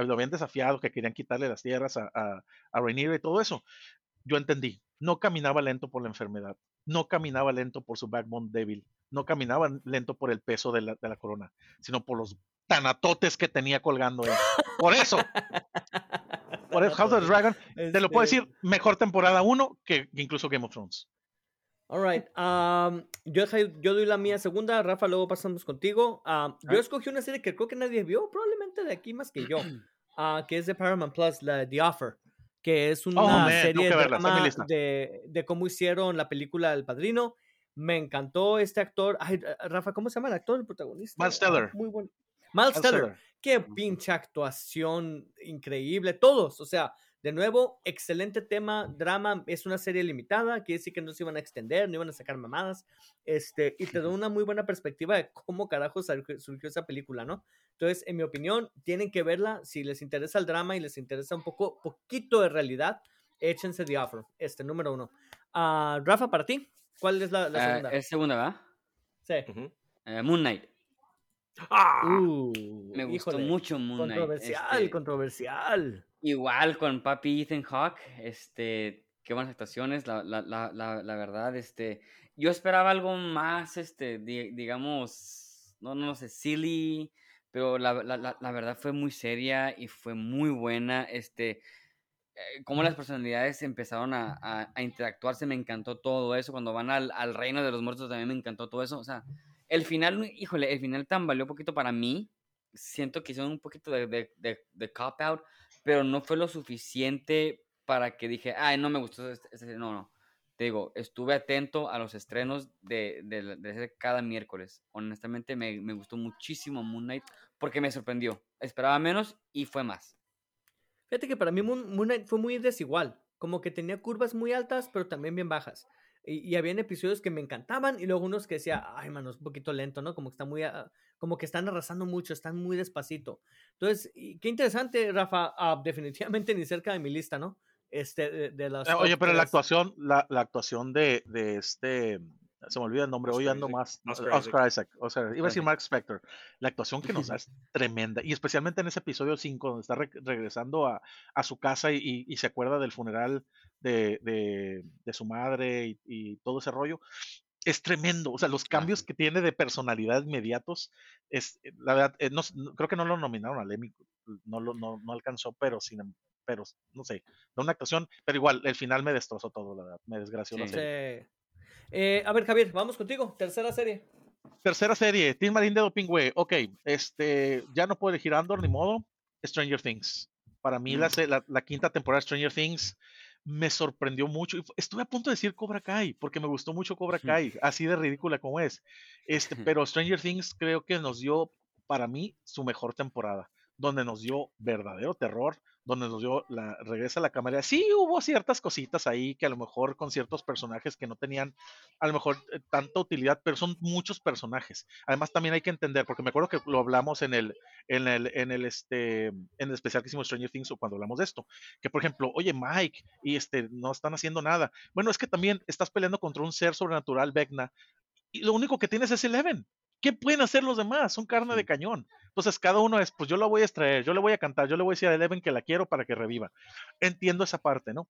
lo habían desafiado, que querían quitarle las tierras a, a, a y todo eso. Yo entendí, no caminaba lento por la enfermedad, no caminaba lento por su backbone débil, no caminaba lento por el peso de la, de la corona, sino por los tanatotes que tenía colgando él. Por eso, por House of the Dragon, te lo puedo este decir, mejor temporada 1 que incluso Game of Thrones. Alright, um, yo, yo doy la mía segunda, Rafa, luego pasamos contigo. Um, yo escogí una serie que creo que nadie vio, probablemente de aquí más que yo, uh, que es de Paramount Plus, la The Offer, que es una oh, serie de, de, cómo hicieron la película El Padrino. Me encantó este actor. Ay, Rafa, ¿cómo se llama el actor, el protagonista? Miles Teller. Muy bueno. Miles Teller. Qué pinche actuación increíble. Todos, o sea, de nuevo, excelente tema, drama, es una serie limitada, quiere decir que no se iban a extender, no iban a sacar mamadas, este, y te da una muy buena perspectiva de cómo carajo surgió esa película, ¿no? Entonces, en mi opinión, tienen que verla, si les interesa el drama y les interesa un poco, poquito de realidad, échense The Offer, este, número uno. Uh, Rafa, para ti, ¿cuál es la, la ah, segunda? es segunda, ¿verdad? Sí. Uh, Moon Knight. ¡Ah! me gustó mucho Moon Knight. Controversial, este, controversial. Igual con papi Ethan Hawke, este, qué buenas actuaciones, la, la, la, la, verdad, este, yo esperaba algo más, este, di- digamos, no, no sé, silly, pero la, verdad fue muy seria y fue muy buena, este, eh, cómo las personalidades empezaron a, a- a interactuarse, me encantó todo eso, cuando van al, al reino de los muertos también me encantó todo eso, o sea, el final, híjole, el final tan valió poquito para mí, siento que hicieron un poquito de, de, de, de cop out, pero no fue lo suficiente para que dije, ay, no me gustó, este- este- no, no. Te digo, estuve atento a los estrenos de, de, cada miércoles. Honestamente, me, me gustó muchísimo Moon Knight porque me sorprendió. Esperaba menos y fue más. Fíjate que para mí Moon, Moon Knight fue muy desigual. Como que tenía curvas muy altas, pero también bien bajas. Y, y habían episodios que me encantaban y luego unos que decía, ay, mano, es un poquito lento, ¿no? Como que está muy, ah, como que están arrasando mucho, están muy despacito. Entonces, y qué interesante, Rafa, ah, definitivamente ni cerca de mi lista, ¿no? Este, de, de las Eh, Oye, pero la actuación, la, la actuación de, de este, se me olvida el nombre, hoy Oscar ando Isaac. más, Oscar Oscar, Isaac, o sea, iba a decir Isaac. Mark Spector, la actuación que nos da es tremenda, y especialmente en ese episodio 5, donde está re- regresando a, a su casa y, y- y se acuerda del funeral de, de, de su madre y, y todo ese rollo, es tremendo, o sea, los cambios que tiene de personalidad inmediatos, es, la verdad, eh, no creo que no lo nominaron al Emmy, no, lo, no, no alcanzó, pero sin em- pero no sé, de una actuación, pero igual, el final me destrozó todo, la verdad, me desgració la Sí. serie. Eh, a ver, Javier, vamos contigo. Tercera serie. Tercera serie, Team Marín de Dopingüe, ok, este, ya no puedo elegir Andor, ni modo, Stranger Things. Para mí la, Mm. la, la quinta temporada de Stranger Things me sorprendió mucho. Estuve a punto de decir Cobra Kai, porque me gustó mucho Cobra. Kai, así de ridícula como es. Este, pero Stranger Things creo que nos dio, para mí, su mejor temporada, donde nos dio verdadero terror, donde nos dio la regresa a la cámara. Sí hubo ciertas cositas ahí que a lo mejor con ciertos personajes que no tenían a lo mejor eh, tanta utilidad, pero son muchos personajes. Además también hay que entender, porque me acuerdo que lo hablamos en el en el en el este en el especial que hicimos Stranger Things o cuando hablamos de esto, que por ejemplo, oye Mike y este no están haciendo nada. Bueno, es que también estás peleando contra un ser sobrenatural Vecna y lo único que tienes es Eleven. ¿Qué pueden hacer los demás? Son carne de cañón. Entonces, cada uno es, pues yo la voy a extraer, yo le voy a cantar, yo le voy a decir a Eleven que la quiero para que reviva. Entiendo esa parte, ¿no?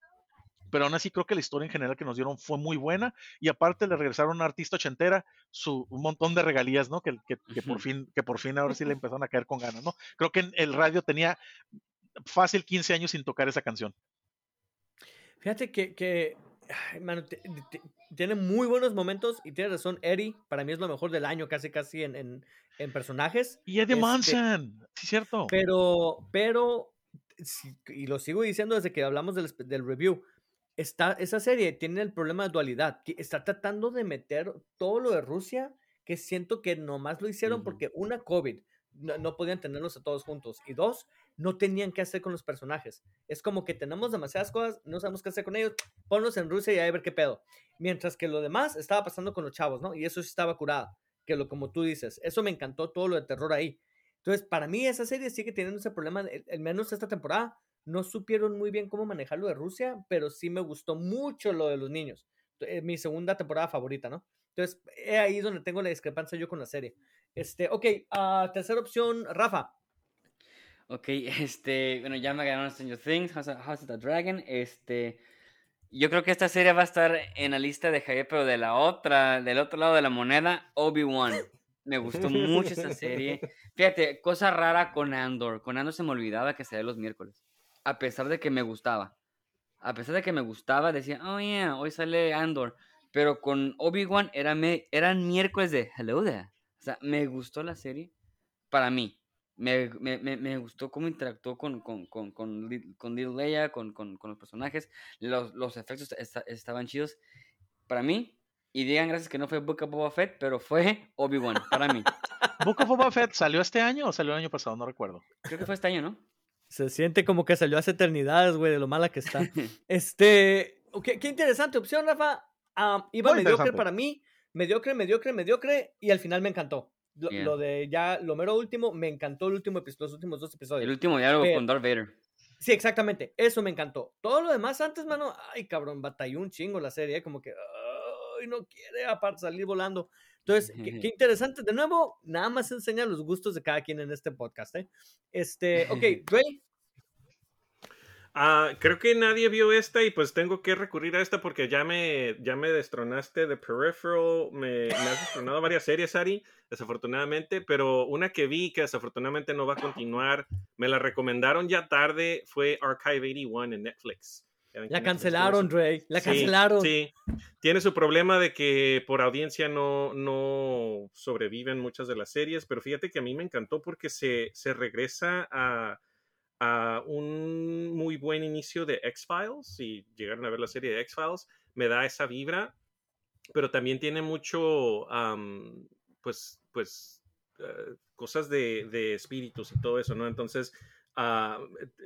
Pero aún así creo que la historia en general que nos dieron fue muy buena y aparte le regresaron a una artista ochentera su, un montón de regalías, ¿no? Que, que, que por fin, que por fin ahora sí le empezaron a caer con ganas, ¿no? Creo que en el radio tenía fácil 15 años sin tocar esa canción. Fíjate que, que ay, mano, te- te- tiene muy buenos momentos y tiene razón, Eddie, para mí es lo mejor del año, casi casi en, en, en personajes. Y Eddie Este, Munson, sí, cierto. Pero, pero, y lo sigo diciendo desde que hablamos del, del review, está, esa serie tiene el problema de dualidad, que está tratando de meter todo lo de Rusia, que siento que nomás lo hicieron porque una, COVID, no, podían tenerlos a todos juntos, y dos, no tenían qué hacer con los personajes. Es como que tenemos demasiadas cosas, no sabemos qué hacer con ellos, ponlos en Rusia y a ver qué pedo. Mientras que lo demás estaba pasando con los chavos, ¿no? Y eso sí estaba curado, que lo como tú dices, eso me encantó todo lo de terror ahí. Entonces, para mí esa serie sigue teniendo ese problema, al menos esta temporada. No supieron muy bien cómo manejar lo de Rusia, pero sí me gustó mucho lo de los niños. Es mi segunda temporada favorita, ¿no? Entonces, es ahí donde tengo la discrepancia yo con la serie. Este, ok, ah, tercera opción, Rafa. Ok, este, bueno, ya me ganaron Stranger Things, House of, House of the Dragon, este, yo creo que esta serie va a estar en la lista de Javier, pero de la otra, del otro lado de la moneda, Obi-Wan. Me gustó mucho esa serie. Fíjate, cosa rara con Andor. Con Andor se me olvidaba que salía los miércoles. A pesar de que me gustaba. A pesar de que me gustaba, decía, oh yeah, hoy sale Andor. Pero con Obi-Wan era eran miércoles de Hello there. O sea, me gustó la serie. Para mí. Me, me, me, me gustó cómo interactuó con, con, con, con, con Little Leia, con, con, con los personajes. Los, los efectos esta- estaban chidos. Para mí. Y digan gracias que no fue Book of Boba Fett, pero fue Obi-Wan, para mí. Book of Boba Fett salió este año o salió el año pasado, no recuerdo. Creo que fue este año, ¿no? Se siente como que salió hace eternidades, güey, de lo mala que está. Este, ok, qué interesante opción, Rafa. Ah, iba Muy mediocre para mí, mediocre, mediocre, mediocre, y al final me encantó. Lo, Yeah. lo de ya, lo mero último, me encantó el último episodio, los últimos dos episodios. El último diálogo Pero- con Darth Vader. Sí, exactamente, eso me encantó. Todo lo demás antes, mano, ay, cabrón, batalló un chingo la serie, como que, ay, no quiere aparte salir volando. Entonces, qué, qué interesante. De nuevo, nada más enseña los gustos de cada quien en este podcast, ¿eh? Este, ok, Dre, Ah, creo que nadie vio esta y pues tengo que recurrir a esta porque ya me, ya me destronaste de Peripheral, me, me has destronado varias series, Ari, desafortunadamente, pero una que vi que desafortunadamente no va a continuar, me la recomendaron ya tarde, fue Archive 81 en Netflix. La cancelaron, Dre. La Sí, cancelaron. Sí, tiene su problema de que por audiencia no, no sobreviven muchas de las series, pero fíjate que a mí me encantó porque se, se regresa a, a un muy buen inicio de X-Files. Si llegaron a ver la serie de X-Files, me da esa vibra, pero también tiene mucho, am, pues, pues, eh, cosas de, de espíritus y todo eso, ¿no? Entonces, ah,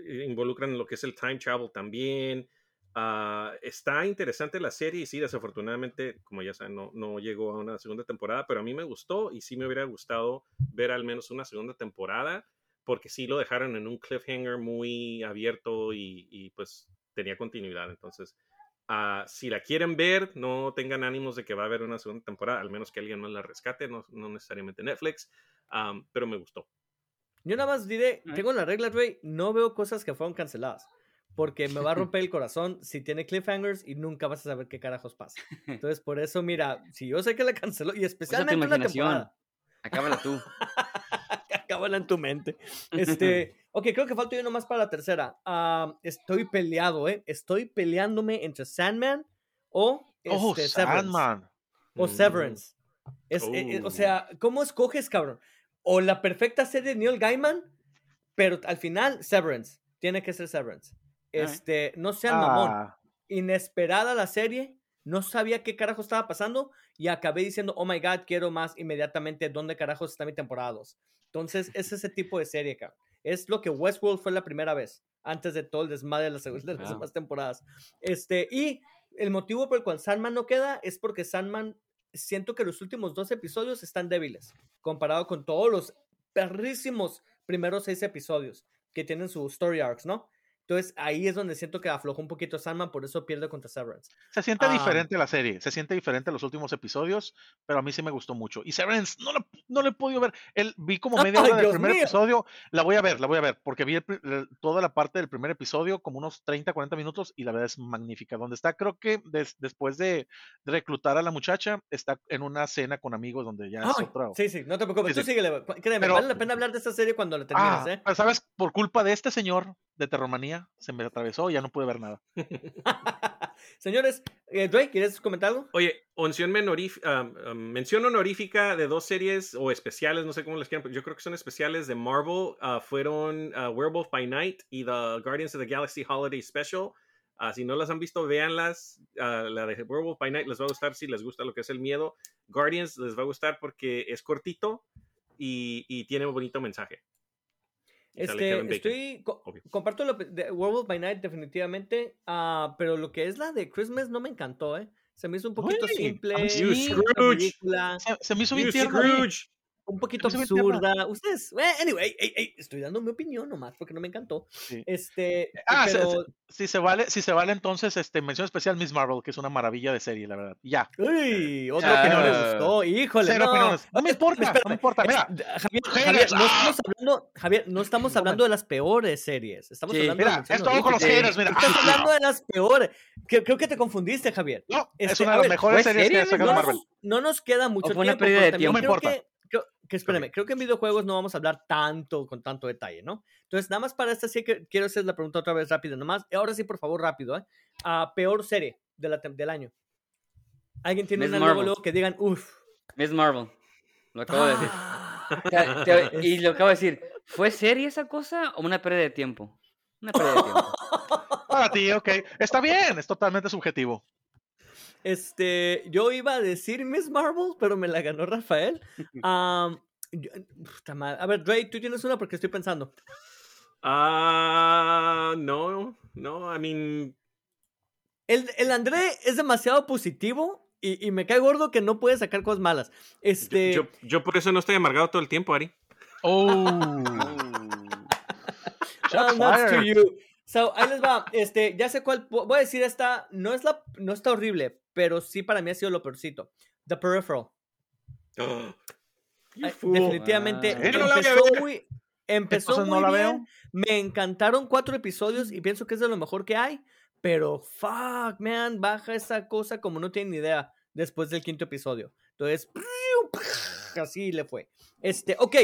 eh, involucran lo que es el time travel también. Ah, está interesante la serie y sí, desafortunadamente, como ya saben, no, no llegó a una segunda temporada, pero a mí me gustó y sí me hubiera gustado ver al menos una segunda temporada porque sí lo dejaron en un cliffhanger muy abierto y, y, pues tenía continuidad. Entonces, ah, si la quieren ver, no tengan ánimos de que va a haber una segunda temporada, al menos que alguien más la rescate, no, no necesariamente Netflix, am, pero me gustó. Yo nada más diré, tengo la regla, Dre, no veo cosas que fueron canceladas. Porque me va a romper el corazón si tiene cliffhangers y nunca vas a saber qué carajos pasa. Entonces, por eso, mira, si yo sé que la canceló, y especialmente imaginación. temporada, Acábala tú. en tu mente. Este, ok, creo que falta yo nomás para la tercera. Ah, estoy peleado, ¿eh? Estoy peleándome entre Sandman o Oh, este, Severance. Sandman. O Mm. Severance. Es, eh, eh, o Oh. sea, ¿cómo escoges, cabrón? O la perfecta serie de Neil Gaiman, pero al final, Severance. Tiene que ser Severance. Este, no sean mamón. Ah, Inesperada la serie. No sabía qué carajo estaba pasando. Y acabé diciendo, oh my god, quiero más inmediatamente. ¿Dónde carajos está mi temporada 2? Entonces, es ese tipo de serie, cabrón. Es lo que Westworld fue la primera vez. Antes de todo el desmadre de las, de demás temporadas. Este, y el motivo por el cual Sandman no queda es porque Sandman siento que los últimos dos episodios están débiles comparado con todos los perrísimos primeros seis episodios que tienen sus story arcs, ¿no? Entonces ahí es donde siento que aflojó un poquito Sandman, por eso pierde contra Severance. se siente Ah. diferente la serie, se siente diferente los últimos episodios, pero a mí sí me gustó mucho. Y Severance, no lo, no lo he podido ver. El, vi como media ¡Ay, hora del primer mío! episodio. La voy a ver, la voy a ver, porque vi el toda la parte del primer episodio, como unos 30, 40 minutos, y la verdad es magnífica. Donde está, creo que des- después de, reclutar a la muchacha, está en una cena con amigos donde ya es Ay, otra. Sí, sí, no te preocupes, Sí, tú sí. síguele, créeme, Pero- vale la pena hablar de esta serie cuando la termines, Ah, ¿eh? sabes, por culpa de este señor de Terromanía, se me atravesó y ya no pude ver nada. Señores, eh, Drake, ¿quieres comentar algo? Oye, mención, ah, mención honorífica de dos series o especiales, no sé cómo les quieran, pero yo creo que son especiales de Marvel. ah, fueron ah, Werewolf by Night y The Guardians of the Galaxy Holiday Special. Ah, si no las han visto, véanlas. La de Werewolf by Night les va a gustar si les gusta lo que es el miedo. Guardians les va a gustar porque es cortito y, y tiene un bonito mensaje. Este, estoy, co- obvio. comparto lo de Werewolf by Night definitivamente, ah, pero lo que es la de Christmas no me encantó, ¿eh. Se me hizo un poquito Uy, simple, Se, se me hizo bien tierno. Scrooge. Un poquito absurda. Ustedes, eh, anyway, ey, ey, estoy dando mi opinión nomás porque no me encantó. Sí. Este, Ah, se- pero, Si se vale, si se vale entonces, este, mención especial Miss Marvel, que es una maravilla de serie, la verdad. Ya. uy, otro Ah. que no le gustó, híjole, Cero no. opiniones. No me importa, no me importa. Es- Mira, Javier, Javier, no estamos hablando, Javier, no estamos No hablando de las peores series. Estamos Sí. hablando de mira, mención es todo con los haters, mira. Estás Ah, hablando de las peores. Que- creo que te confundiste, Javier. No, es Este, una a de las mejores ¿fue series que ha sacado no, Marvel. nos, no nos queda mucho fue una tiempo. pérdida de tiempo. creo No me que, creo- que espérame, creo que en videojuegos no vamos a hablar tanto, con tanto detalle, ¿no? Entonces, nada más para esta sí que quiero hacer la pregunta otra vez rápido, nomás. Ahora sí, por favor, rápido, ¿eh? Ah, peor serie de la del año. ¿Alguien tiene Miss una luego, Marvel. luego que digan, uff? Miss Marvel. Lo acabo de decir. Ah, te- y lo acabo de decir. ¿Fue serie esa cosa o una pérdida de tiempo? Una pérdida de tiempo. Para ti, ok. Está bien, es totalmente subjetivo. Este, yo iba a decir Miss Marvel, pero me la ganó Rafael. Am, yo- puta madre. A ver, Dre, tú tienes una porque estoy pensando. Ah, no, no, I mean, El, el André es demasiado positivo y, y me cae gordo que no puede sacar cosas malas. Este, yo, yo por eso no estoy amargado todo el tiempo, Ari. Oh. Shots to you. So, ahí les va. Este, ya sé cuál. Voy a decir esta. No es la, no está horrible, pero sí para mí ha sido lo peorcito. The Peripheral. Ay, fool. Definitivamente. Ah. No la empezó ver. muy, Empezó muy ¿no la bien. veo? Me encantaron cuatro episodios y pienso que es de lo mejor que hay. Pero fuck, man, baja esa cosa como no tienen ni idea después del quinto episodio. Entonces, así le fue. Este, ok.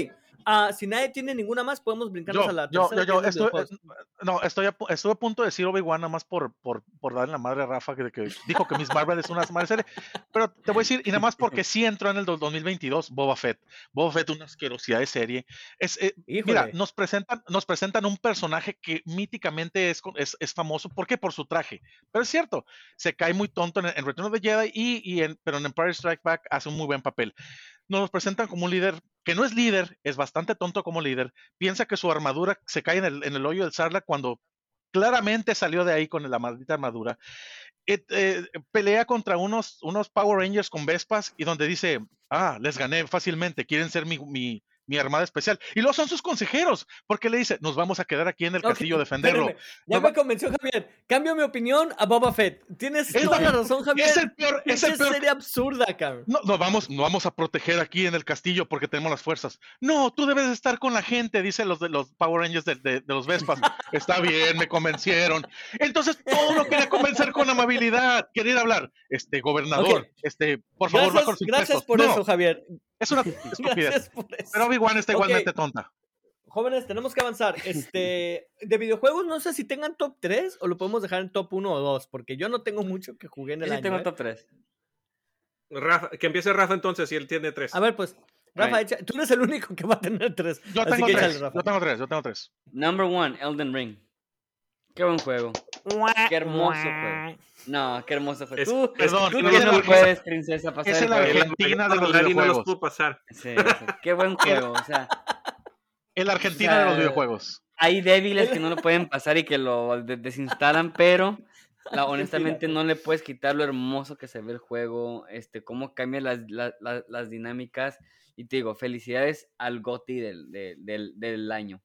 Ah, si nadie tiene ninguna más, podemos brincarnos Yo, a la yo, tercera. yo, yo estoy, eh, no, estoy a, pu- estuve a punto de decir Obi-Wan nada más por, por, por darle la madre a Rafa, que, que dijo que Miss Marvel es una madre serie. Pero te voy a decir, y nada más porque sí entró en el dos- 2022, Boba Fett. Boba Fett, una asquerosidad de serie. Es, eh, mira, nos presentan, nos presentan un personaje que míticamente es, es, es famoso. ¿Por qué? Por su traje. Pero es cierto, se cae muy tonto en, en Return of the Jedi, y, y en, pero en Empire Strike Back hace un muy buen papel. Nos presentan como un líder que no es líder, es bastante tonto como líder. Piensa que su armadura se cae en el, en el hoyo del Sarlacc cuando claramente salió de ahí con la maldita armadura. Et- eh, pelea contra unos, unos Power Rangers con Vespas y donde dice, ah, les gané fácilmente, quieren ser mi, mi armada especial. Y luego son sus consejeros, porque le dice, nos vamos a quedar aquí en el castillo a defenderlo. Ya me convenció Javier. Cambio mi opinión a Boba Fett. Tienes Es toda la- razón, Javier. Es el peor, es el Pinche peor serie absurda, cabrón. No, no vamos, no vamos a proteger aquí en el castillo porque tenemos las fuerzas. No, tú debes estar con la gente, dicen los de los Power Rangers de, de- de los Vespas. Está bien, me convencieron. Entonces todo lo quería convencer con amabilidad. Quería hablar, este gobernador, este, por favor, Gracias, gracias por No, eso, Javier. Es una estupidez. Pero Obi-Wan está igualmente tonta. Jóvenes, tenemos que avanzar. Este, de videojuegos, no sé si tengan top 3 o lo podemos dejar en top 1 o 2, porque yo no tengo mucho que jugué en Yo el sí año. tengo ¿eh? top 3. Rafa, que empiece Rafa entonces, si él tiene tres. A ver, pues, Rafa, Right. echa- tú eres el único que va a tener 3. Yo tengo que tres. échale, Rafa. Yo tengo tres. Yo tengo tres. Number one, Elden Ring. Qué buen juego. Qué hermoso juego. No, qué hermoso fue. Es- tú, Perdón, tú no no la- puedes, princesa, pasar es juego. Argentina de los no videojuegos. pudo pasar. Sí, sí, qué buen juego. O sea, El Argentina de los videojuegos. hay débiles que no lo pueden pasar y que lo de- desinstalan, pero la, honestamente no le puedes quitar lo hermoso que se ve el juego, este, cómo cambia las, la- la- las dinámicas. Y te digo, felicidades al GOTI del, de- del, del año.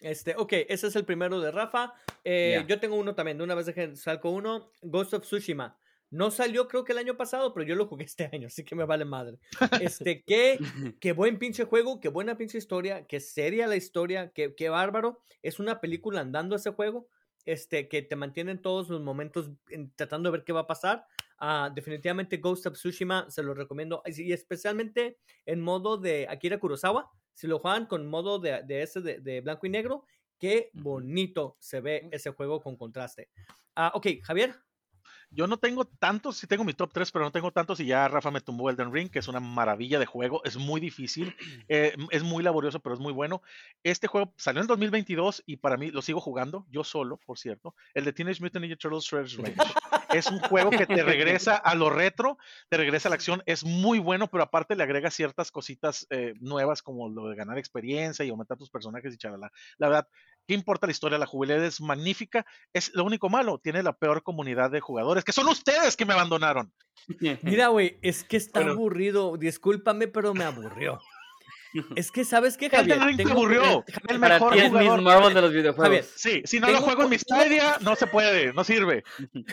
Este, ok, ese es el primero de Rafa. Eh. Yo tengo uno también, de una vez salgo uno. Ghost of Tsushima. No salió creo que el año pasado, pero yo lo jugué este año, así que me vale madre. Este, qué, qué buen pinche juego, qué buena pinche historia, qué seria la historia, qué, qué bárbaro. Es una película andando ese juego, este, que te mantiene en todos los momentos en- tratando de ver qué va a pasar. Ah, definitivamente Ghost of Tsushima se lo recomiendo, y especialmente en modo de Akira Kurosawa. Si lo juegan con modo de, de ese de, de blanco y negro, qué bonito se ve ese juego con contraste. Ah, ok, Javier. Yo no tengo tantos, sí tengo mi top 3, pero no tengo tantos y ya Rafa me tumbó Elden Ring, que es una maravilla de juego, es muy difícil, eh, es muy laborioso, pero es muy bueno. Este juego salió en 2022 y para mí lo sigo jugando, yo solo, por cierto, el de Teenage Mutant Ninja Turtles Shredder's Revenge. es un juego que te regresa a lo retro, te regresa a la acción, es muy bueno, pero aparte le agrega ciertas cositas eh, nuevas como lo de ganar experiencia y aumentar tus personajes y chalala. La verdad, ¿qué importa la historia? La jugabilidad es magnífica, es lo único malo, tiene la peor comunidad de jugadores, que son ustedes que me abandonaron. Mira, güey, es que está Bueno. aburrido. Discúlpame, pero me aburrió. Es que, ¿sabes qué, Elden Javier? Ring te Tengo- aburrió. El Para mejor ti es Miss jugador. Marvel de los videojuegos. Javier, Sí, si no lo juego en po- mi Stadia, no se puede, no sirve.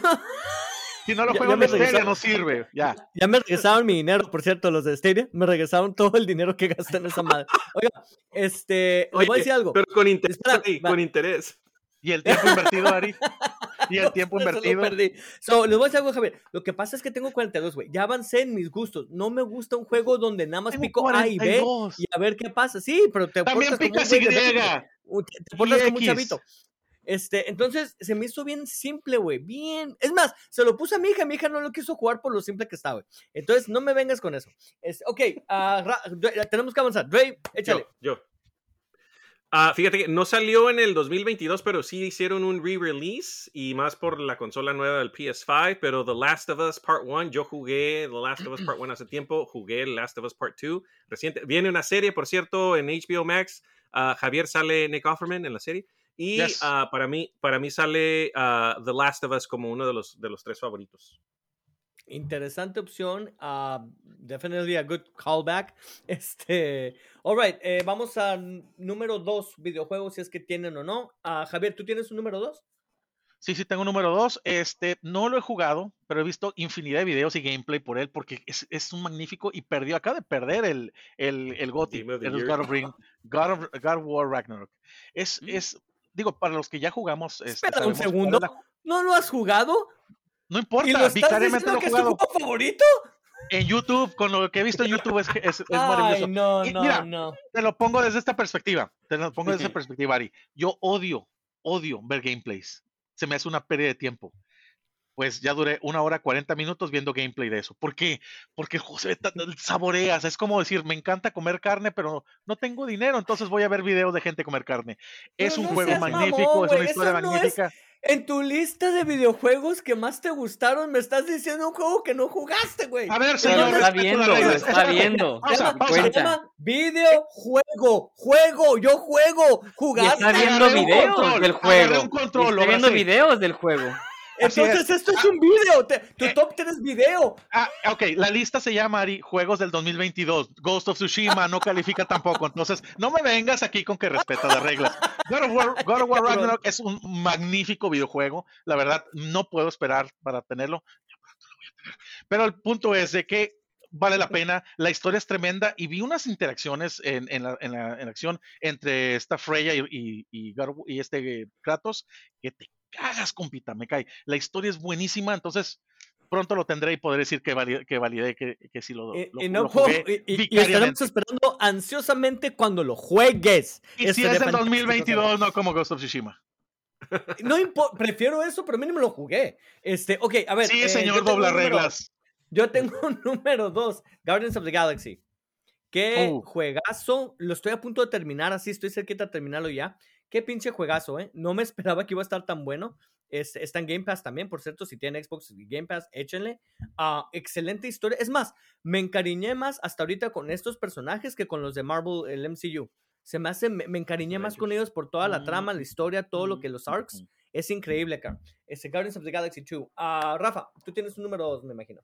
Si no lo juego ya en Stadia, no sirve. Ya. Ya me regresaron mi dinero, por cierto, los de Stadia. Me regresaron todo el dinero que gasté en esa madre. Oiga, este, les voy a Oye, decir algo. Pero con interés, Espera, con interés. Y el tiempo invertido, Ari. Y el tiempo lo invertido. perdí. So, les voy a decir algo, Javier. Lo que pasa es que tengo 42, güey. Ya avancé en mis gustos. No me gusta un juego donde nada más Tengo pico A y B 42. y a ver qué pasa. Sí, pero te También picas Y. de 20. Un- Te, portas como un chavito. Este, entonces se me hizo bien simple, güey. Bien. Es más, se lo puse a mi hija. Mi hija no lo quiso jugar por lo simple que güey. Entonces, no me vengas con eso. Es, ok, ah, tenemos que avanzar. Dre, échale. Yo, yo. Ah, fíjate que no salió en el 2022, pero sí hicieron un re-release y más por la consola nueva del PS5. Pero The Last of Us Part 1, yo jugué The Last of Us Part 1 hace tiempo, jugué The Last of Us Part 2 reciente. Viene una serie, por cierto, en HBO Max. Ah, Javier sale Nick Offerman en la serie. Y Yes. ah, para, mí, para mí sale The Last of Us como uno de los, de los tres favoritos. Interesante opción. ah, definitely a good callback. Este, all right, eh, vamos a número dos videojuegos, si es que tienen o no. Ah, Javier, ¿tú tienes un número dos? Sí, sí, tengo número dos. Este, no lo he jugado, pero he visto infinidad de videos y gameplay por él porque es, es un magnífico y perdió. Acaba de perder el, el, el GOTY, el. God of, Ring- God of- God of War Ragnarok. Es, Mm. es, digo, para los que ya jugamos. este, Espera un segundo. la- ¿No lo has jugado? No ¿Y importa, lo estás vicariamente diciendo que es tu juego favorito? En YouTube, con lo que he visto en YouTube es, es, es Ay, maravilloso. no, Y no, mira, no. Te lo pongo desde esta perspectiva. Te lo pongo desde esta perspectiva, Ari. Yo odio, odio ver gameplays. Se me hace una pérdida de tiempo. Pues ya duré una hora 40 minutos viendo gameplay de eso. ¿Por qué? Porque tan- saboreas. Es como decir, me encanta comer carne, pero no tengo dinero, entonces voy a ver videos de gente comer carne. Es un no juego seas magnífico, mamón, es una historia eso no es- magnífica. En tu lista de videojuegos que más te gustaron, me estás diciendo un juego que no jugaste, güey. A ver, Pero señor, lo está viendo, está viendo. Pausa, Se llama- pausa. se Cuenta. llama videojuego, juego, yo juego, Y jugaste. está viendo videos del juego. está viendo videos del juego. Entonces es. esto es un video, te- tu Eh. top 3 video. Ah, ok, la lista se llama Ari, Juegos del 2022. Ghost of Tsushima no califica tampoco. Entonces, no me vengas aquí con que respetas las reglas. God of War, God of War Ragnarok es un magnífico videojuego. La verdad, no puedo esperar para tenerlo. Pero el punto es de que vale la pena. La historia es tremenda y vi unas interacciones en, en la, en la- en la acción entre esta Freya y, y, y y este Kratos que te cagas, compita, me cae. La historia es buenísima, entonces pronto lo tendré y podré decir que validé que, validé que, que sí lo, Y, lo- y no lo jugué y- y- estaremos esperando ansiosamente cuando lo juegues. Y si es fantástico 2022, no como Ghost of Tsushima. No importa, prefiero eso, pero mínimo lo jugué. Este, ok, a ver. Sí, eh, señor, tengo dobla número- reglas. Yo tengo un número 2, Guardians of the Galaxy. Qué Uh. juegazo. Lo estoy a punto de terminar, así estoy cerquita de terminarlo ya. Qué pinche juegazo, ¿eh? No me esperaba que iba a estar tan bueno. Es- está en Game Pass también, por cierto. Si tienen Xbox y Game Pass, échenle. Ah, excelente historia. Es más, me encariñé más hasta ahorita con estos personajes que con los de Marvel, el MCU. Se me hace, me, me encariñé más con ellos por toda la trama, la historia, todo lo que los arcs. Es increíble acá. Este Guardians of the Galaxy 2. Ah, Rafa, tú tienes un número 2, me imagino.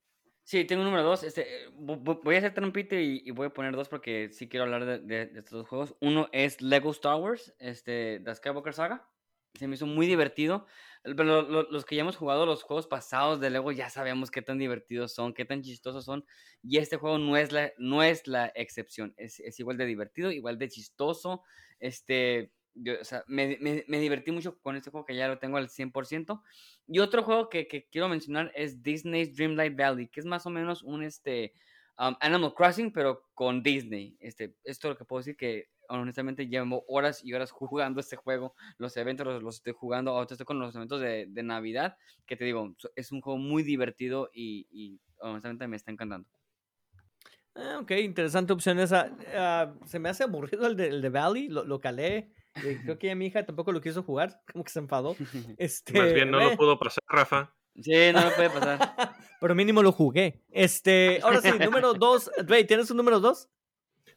Sí, tengo número dos. Este, eh, vo- vo- voy a hacer trampita y, y voy a poner dos porque sí quiero hablar de, estos dos juegos. Uno es Lego Star Wars, este, The Skywalker Saga. Se me hizo muy divertido. Pero lo- lo- los que ya hemos jugado los juegos pasados de Lego ya sabemos qué tan divertidos son, qué tan chistosos son. Y este juego no es la, no es la excepción. Es, es igual de divertido, igual de chistoso. Este, yo, o sea, me, me- me divertí mucho con este juego que ya lo tengo al 100%. Y otro juego que, que quiero mencionar es Disney's Dreamlight Valley, que es más o menos un este, um, Animal Crossing, pero con Disney. Este, esto es lo que puedo decir que honestamente llevo horas y horas jugando este juego. Los eventos los, los estoy jugando. Ahorita estoy con los eventos de, de Navidad, que te digo, es un juego muy divertido y, y honestamente me está encantando. Ah, ok, interesante opción esa. Ah, se me hace aburrido el de, el de Valley, lo, lo calé. Creo que ya mi hija tampoco lo quiso jugar, como que se enfadó. Este, Más bien no eh, lo pudo pasar, Rafa. Sí, no me puede pasar. Pero mínimo lo jugué. Este, ahora sí, número dos. Ray, ¿tienes un número dos?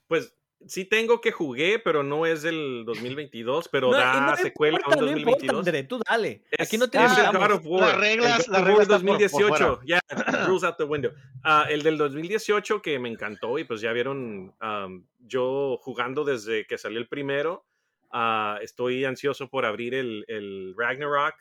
Pues sí tengo que jugué, pero no es del 2022, pero No, da no secuela importa, a un no importa, 2022. André, tú dale. Aquí no te es el. God of War. Las reglas- el God las of reglas War están por- por 2018. Ya, rules out the window. Ah, el del 2018 que me encantó y pues ya vieron am, yo jugando desde que salió el primero. Ah, estoy ansioso por abrir el, el Ragnarok.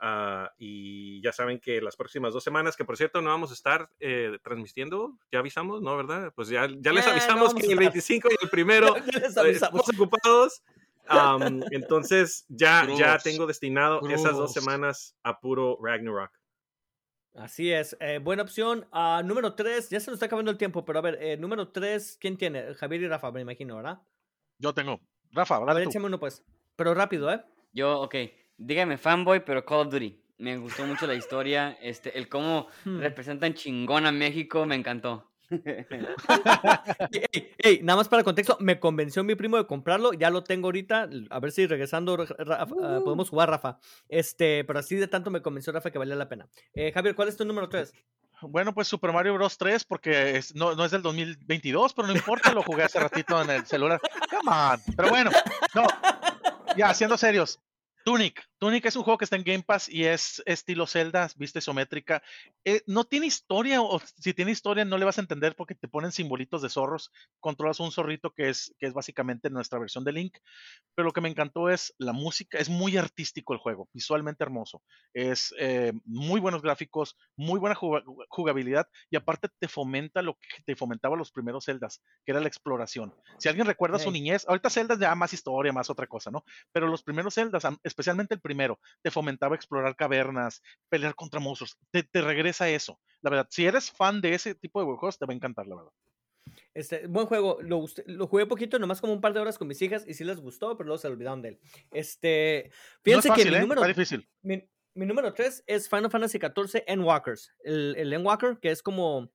ah, y ya saben que las próximas dos semanas, que por cierto no vamos a estar eh, transmitiendo, ya avisamos, ¿no? ¿Verdad? Pues ya, ya les Eh, no avisamos vamos que a el estar. 25 y el primero Ya les eh, estamos ocupados. Am, entonces ya, ya Cruz, tengo destinado esas dos cruz. semanas a puro Ragnarok. Así es. eh, buena opción. Ah, número tres, ya se nos está acabando el tiempo, pero a ver, eh, número tres, ¿quién tiene? Javier y Rafa, me imagino, ¿verdad? Yo tengo. Rafa, A ver, dale tú. échame uno pues. Pero rápido, ¿eh? Yo, ok, dígame fanboy, pero Call of Duty. Me gustó mucho la historia, este, el cómo Hmm. representan chingón a México, me encantó. Ey, ey, nada más para contexto, me convenció mi primo de comprarlo, ya lo tengo ahorita, a ver si regresando ah, podemos jugar, Rafa. Este, pero así de tanto me convenció Rafa que valía la pena. Eh, Javier, ¿cuál es tu número 3? Bueno, pues Super Mario Bros. 3, porque no, no es del 2022, pero no importa, lo jugué hace ratito en el celular. Come on. Pero bueno, no. Ya, siendo serios. Tunic. Tunic es un juego que está en Game Pass y es estilo Zelda, vista isométrica. Eh, no tiene historia, o si tiene historia no le vas a entender porque te ponen simbolitos de zorros. Controlas un zorrito que es, que es básicamente nuestra versión de Link. Pero lo que me encantó es la música. Es muy artístico el juego, visualmente hermoso. Es eh, muy buenos gráficos, muy buena jugabilidad y aparte te fomenta lo que te fomentaba los primeros Zeldas, que era la exploración. Si alguien recuerda su niñez, ahorita Zelda ya más historia, más otra cosa, ¿no? Pero los primeros Zeldas, especialmente el primero, te fomentaba explorar cavernas, pelear contra monstruos, te, regresa eso. La verdad, si eres fan de ese tipo de juegos, te va a encantar, la verdad. Este, buen juego, lo, lo jugué poquito, nomás como un par de horas con mis hijas y sí les gustó, pero luego se olvidaron de él. Este, fíjense que mi ¿eh? número, difícil. Mi, número 3 es Final Fantasy XIV Endwalkers. El, el Endwalker, que es como,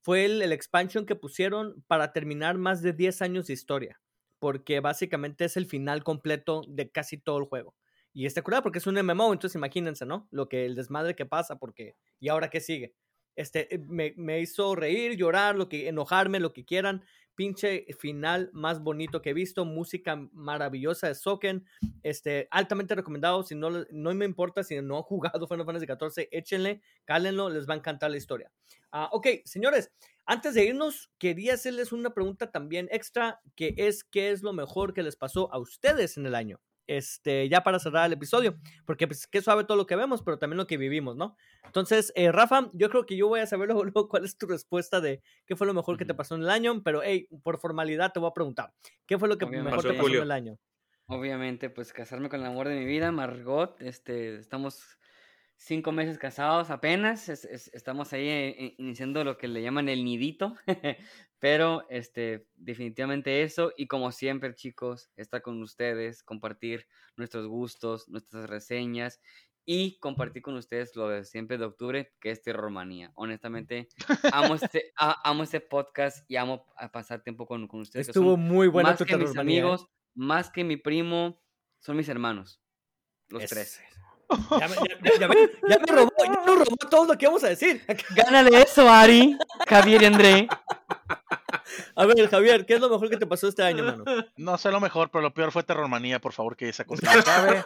fue el, el expansion que pusieron para terminar más de 10 años de historia porque básicamente es el final completo de casi todo el juego. Y está curado porque es un MMO, entonces imagínense, ¿no? Lo que el desmadre que pasa, porque ¿y ahora qué sigue? Este, eh, me, me hizo reír, llorar, lo que, enojarme, lo que quieran. Pinche final más bonito que he visto, música maravillosa de Soken, este, altamente recomendado, si no, no me importa si no han jugado Final Fantasy XIV, échenle, cálenlo, les va a encantar la historia. Uh, ok, señores, antes de irnos, quería hacerles una pregunta también extra, que es, ¿qué es lo mejor que les pasó a ustedes en el año? Este, ya para cerrar el episodio, porque pues qué suave todo lo que vemos, pero también lo que vivimos, ¿no? Entonces, eh, Rafa, yo creo que yo voy a saber luego, cuál es tu respuesta de qué fue lo mejor que te pasó en el año, pero hey, por formalidad te voy a preguntar, ¿qué fue lo que mejor te pasó en el año? Obviamente, pues casarme con el amor de mi vida, Margot, este, estamos cinco meses casados apenas, estamos ahí eh, iniciando lo que le llaman el nidito, pero este, definitivamente eso y como siempre chicos, estar con ustedes, compartir nuestros gustos, nuestras reseñas y compartir con ustedes lo de siempre de octubre, que es Terrormanía. Honestamente, amo este, amo este podcast y amo pasar tiempo con, con ustedes. Estuvo muy bueno más que mis ¿eh? amigos, más que mi primo, son mis hermanos, los tres. Ya me, ya, me, robó, ya nos robó todo lo que vamos a decir. Gánale eso, Ari, Javier y André. A ver, Javier, ¿qué es lo mejor que te pasó este año, mano? No sé lo mejor, pero lo peor fue Terrormanía, por favor, que esa cosa no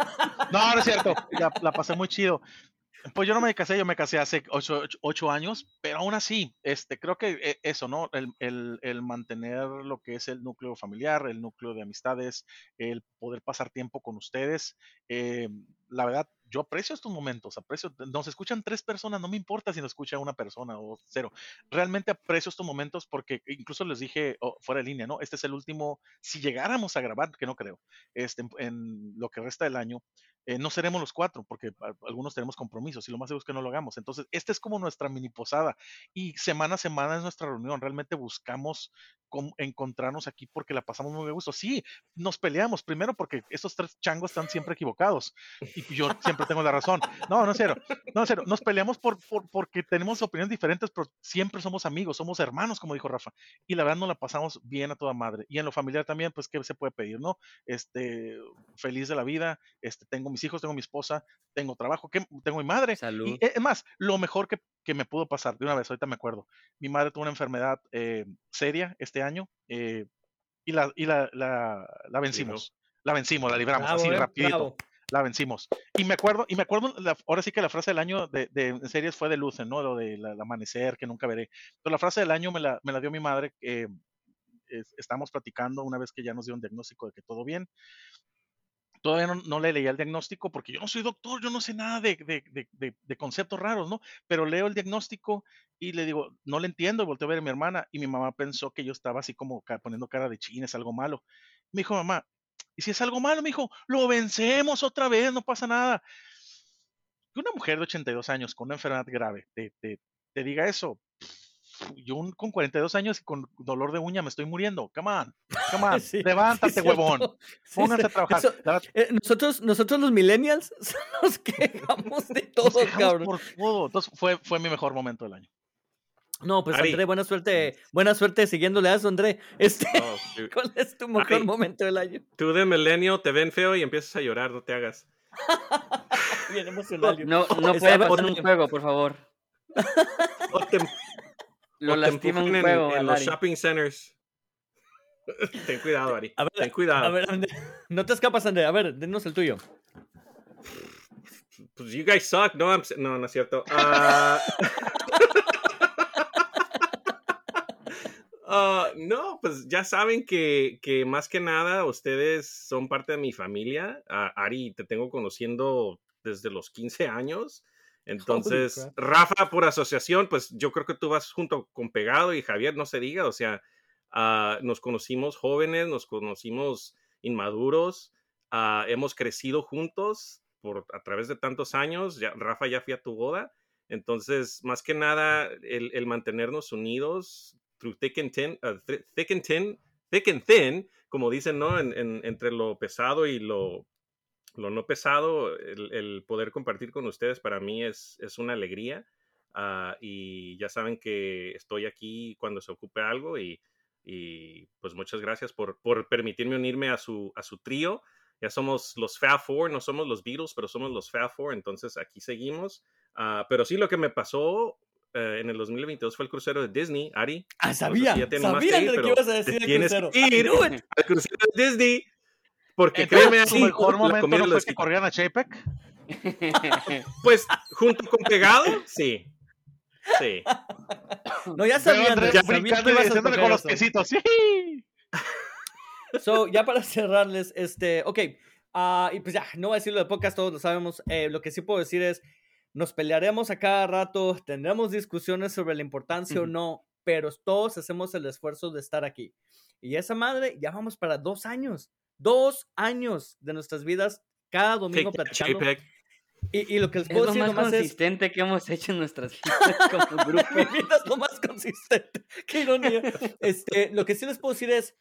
No, no es cierto. La, la pasé muy chido. Pues yo no me casé, yo me casé hace ocho, años, pero aún así, este, creo que eh, eso, ¿no? El, el, el, mantener lo que es el núcleo familiar, el núcleo de amistades, el poder pasar tiempo con ustedes, eh, la verdad, yo aprecio estos momentos, aprecio, nos escuchan tres personas, no me importa si nos escucha una persona o cero, realmente aprecio estos momentos porque incluso les dije oh, fuera de línea, ¿no? Este es el último, si llegáramos a grabar, que no creo, este, en, lo que resta del año, eh, no seremos los cuatro, porque algunos tenemos compromisos y lo más seguro es que no lo hagamos. Entonces, esta es como nuestra mini posada y semana a semana es nuestra reunión. Realmente buscamos encontrarnos aquí porque la pasamos muy de gusto. Sí, nos peleamos primero porque estos tres changos están siempre equivocados y yo siempre tengo la razón. No, no es cero, no cero. Nos peleamos por, porque tenemos opiniones diferentes, pero siempre somos amigos, somos hermanos, como dijo Rafa. Y la verdad nos la pasamos bien a toda madre. Y en lo familiar también, pues, ¿qué se puede pedir, no? Este, feliz de la vida, este, tengo mis hijos, tengo mi esposa, tengo trabajo, tengo mi madre. Salud. Y, es más, lo mejor que, que, me pudo pasar, de una vez, ahorita me acuerdo, mi madre tuvo una enfermedad eh, seria este año eh, y, la, y la, la, la vencimos. La vencimos, la libramos así eh, rapidito. La vencimos. Y me acuerdo, y me acuerdo, ahora sí que la frase del año de, de series fue de Lucen, ¿no? Lo del amanecer, que nunca veré. Pero la frase del año me la, me la dio mi madre. Estamos platicando una vez que ya nos dio un diagnóstico de que todo bien todavía no, le leía el diagnóstico porque yo no soy doctor, yo no sé nada de, de, conceptos raros, ¿no? Pero leo el diagnóstico y le digo, no le entiendo, y volteo a ver a mi hermana y mi mamá pensó que yo estaba así como poniendo cara de china, es algo malo. Me dijo, mamá, ¿y si es algo malo? Me dijo, lo vencemos otra vez, no pasa nada. Que una mujer de 82 años con una enfermedad grave te, te diga eso, yo con 42 años y con dolor de uña me estoy muriendo. Come on, come on, levántate, huevón. Pónganse a trabajar. Eh, nosotros, nosotros los millennials nos quejamos de todo, cabrón. Por todo. Entonces fue, fue mi mejor momento del año. No, pues André, buena suerte, buena suerte siguiéndole a eso, André. Este, oh, ¿Cuál es tu mejor momento del año? Tú de milenio te ven feo y empiezas a llorar, no te hagas. Bien emocional. No, no puede pasar un juego, por favor. Te, lo lastima un juego, en, los shopping centers. Ten cuidado, Ari. Ten cuidado. A ver, no te escapas, André. A ver, denos el tuyo. Pues you guys suck. No, I'm no, no es cierto. Ah, ah, no, pues ya saben que, que más que nada ustedes son parte de mi familia. Ah, Ari, te tengo conociendo desde los 15 años. Entonces. Rafa, por asociación, pues yo creo que tú vas junto con Pegado y Javier, no se diga, o sea, ah, nos conocimos jóvenes, nos conocimos inmaduros, ah, hemos crecido juntos por, a través de tantos años. Ya, Rafa ya fui a tu boda. Entonces, más que nada, el, el mantenernos unidos through thick and thin, uh, thi- thick and thin, thick and thin, como dicen, ¿no? En- en- entre lo pesado y lo, lo no pesado, el, el poder compartir con ustedes para mí es, es una alegría. Ah, y ya saben que estoy aquí cuando se ocupe algo y, y, pues muchas gracias por, por permitirme unirme a su, a su trío. Ya somos los Fab Four, no somos los Beatles, pero somos los Fab Four, entonces aquí seguimos. Ah, pero sí, lo que me pasó eh, en el 2022 fue el crucero de Disney, Ari. Ah, sé sabía, si ya sabía ir, que ibas a decir el crucero. ir al crucero de Disney. Porque Entonces, créeme, su Ari, mejor la momento no lo fue que corrieran a Chapek. Pues junto con Pegado, sí. Sí. No, ya sabía, André, sabía que ibas a tocar con los quesitos. ¡Sí! So, ya para cerrarles, este, ok, ah, y pues ya, no voy a decirlo de podcast, todos lo sabemos. eh, lo que sí puedo decir es, nos pelearemos a cada rato, tendremos discusiones sobre la importancia o no, pero todos hacemos el esfuerzo de estar aquí. Y esa madre, ya vamos para dos años, dos años de nuestras vidas, cada domingo Take platicando. JPEG. Y, y lo que les Es puedo lo decir más nomás es, consistente que hemos hecho en nuestras vidas como grupo. mi vida es lo más consistente. Qué ironía. Este, lo que sí les puedo decir es,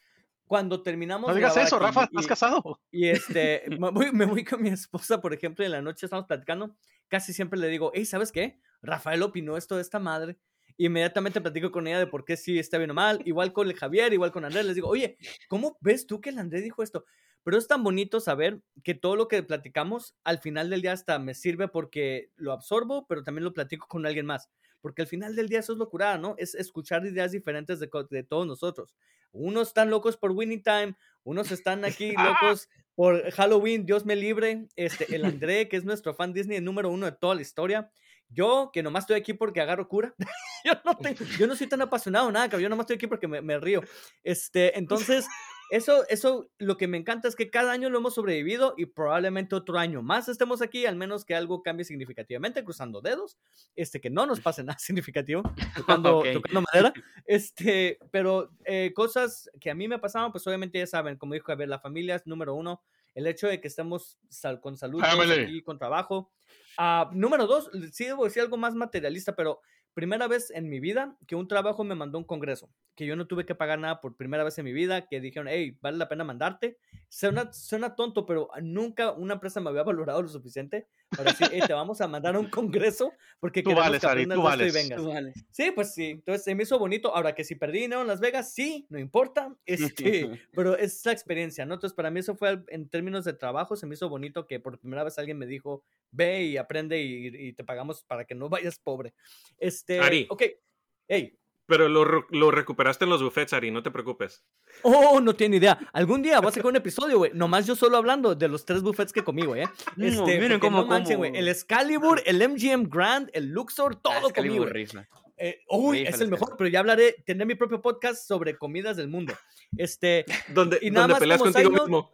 cuando terminamos No digas eso, aquí Rafa, y- estás casado. Y este, me voy, me voy con mi esposa, por ejemplo, y en la noche estamos platicando. Casi siempre le digo, hey, ¿sabes qué? Rafael opinó esto de esta madre. Inmediatamente platico con ella de por qué sí está bien o mal. Igual con el Javier, igual con Andrés. Les digo, oye, ¿cómo ves tú que el Andrés dijo esto? Pero es tan bonito saber que todo lo que platicamos al final del día hasta me sirve porque lo absorbo, pero también lo platico con alguien más. Porque al final del día eso es locura, ¿no? Es escuchar ideas diferentes de, de todos nosotros. Unos están locos por Winning Time, unos están aquí locos por Halloween, Dios me libre. Este, el André, que es nuestro fan Disney número uno de toda la historia. Yo, que nomás estoy aquí porque agarro cura. yo, no tengo- yo no soy tan apasionado, nada, cabrón. Yo nomás estoy aquí porque me, me río. Este, entonces, eso, eso, lo que me encanta es que cada año lo hemos sobrevivido y probablemente otro año más estemos aquí, al menos que algo cambie significativamente, cruzando dedos, este, que no nos pase nada significativo, tocando, Ok. tocando madera, este, pero eh, cosas que a mí me pasaban, pues obviamente ya saben, como dijo, a ver, la familia es número uno, el hecho de que estemos sal- con salud aquí, con trabajo. Ah, número dos, sí debo decir algo más materialista, pero primera vez en mi vida que un trabajo me mandó a un congreso, que yo no tuve que pagar nada por primera vez en mi vida, que dijeron, hey, vale la pena mandarte. Suena, suena tonto, pero nunca una empresa me había valorado lo suficiente para decir, hey, te vamos a mandar a un congreso porque Tú queremos vales, que Ari, tú esto y vales. vengas. Tú vales. Sí, pues sí. Entonces se me hizo bonito. Ahora que si perdí dinero en Las Vegas, sí, no importa. Este, pero es la experiencia, ¿no? Entonces para mí eso fue en términos de trabajo, se me hizo bonito que por primera vez alguien me dijo, ve y aprende y, y te pagamos para que no vayas pobre. Este, Ari. ok. Hey. Pero lo, re- lo recuperaste en los buffets, Ari, no te preocupes. Oh, no tiene idea. Algún día voy a sacar un episodio, güey. Nomás yo solo hablando de los tres buffets que comí, güey. ¿eh? No, Este, miren porque cómo no manchen, güey. El Excalibur, el MGM Grand, el Luxor, todo comí, Excalibur güey. rifla. Eh, uy, es el mejor, pero ya hablaré, tendré mi propio podcast sobre comidas del mundo. Este, Donde, Y nada donde más peleas contigo mismo.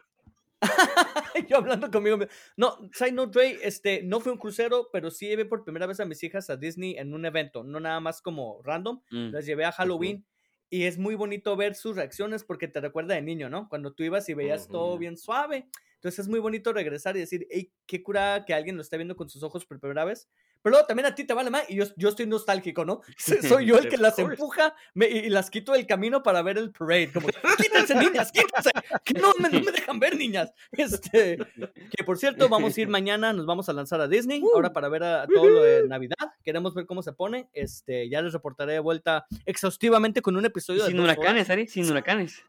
yo hablando conmigo. No, side note, Dre, este, no fue un crucero, pero sí llevé por primera vez a mis hijas a Disney en un evento, no nada más como random. Mm. Las llevé a Halloween y es muy bonito ver sus reacciones porque te recuerda de niño, ¿no? Cuando tú ibas y veías todo bien suave. Entonces es muy bonito regresar y decir, hey, qué cura que alguien lo está viendo con sus ojos por primera vez. Pero luego también a ti te vale más y yo, yo estoy nostálgico, ¿no? Soy yo el que las empuja me- y las quito del camino para ver el parade. Como, quítense, niñas, quítense. Que no me, no me dejan ver, niñas. Este, que por cierto, vamos a ir mañana, nos vamos a lanzar a Disney, ahora para ver a, todo lo de Navidad. Queremos ver cómo se pone. Este, ya les reportaré de vuelta exhaustivamente con un episodio de Sin huracanes, Ari, sin huracanes.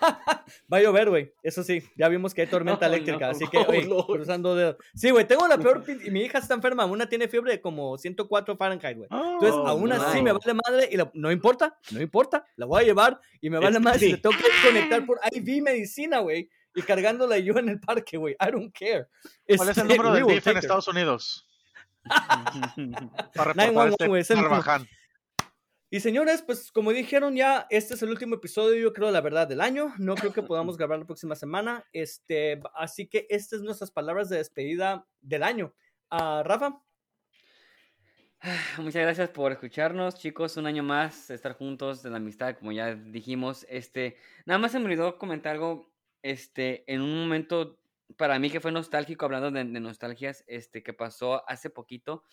Va a llover, güey. Eso sí, ya vimos que hay tormenta eléctrica, no. así que, oye, Lord. cruzando dedos. Sí, güey, tengo la peor. Y mi hija está enferma. Una tiene fiebre de como 104 Fahrenheit, güey. Entonces, Oh, aún así no. me vale madre y la- no importa, no importa, la voy a llevar y me vale Es madre si sí. le tengo que conectar por IV medicina, güey. y cargándola yo en el parque, güey. I don't care. ¿Cuál es el Este, número will DIF en. Estados Unidos? Para 911, reportar güey, es este. Y señores, pues como dijeron ya, este es el último episodio, yo creo, la verdad, del año. No creo que podamos grabar la próxima semana. Este, así que estas son nuestras palabras de despedida del año. Ah, Rafa, Muchas gracias por escucharnos, chicos. Un año más, estar juntos de la amistad, como ya dijimos. Este, nada más se me olvidó comentar algo. Este, en un momento para mí que fue nostálgico, hablando de, de nostalgias, este, que pasó hace poquito.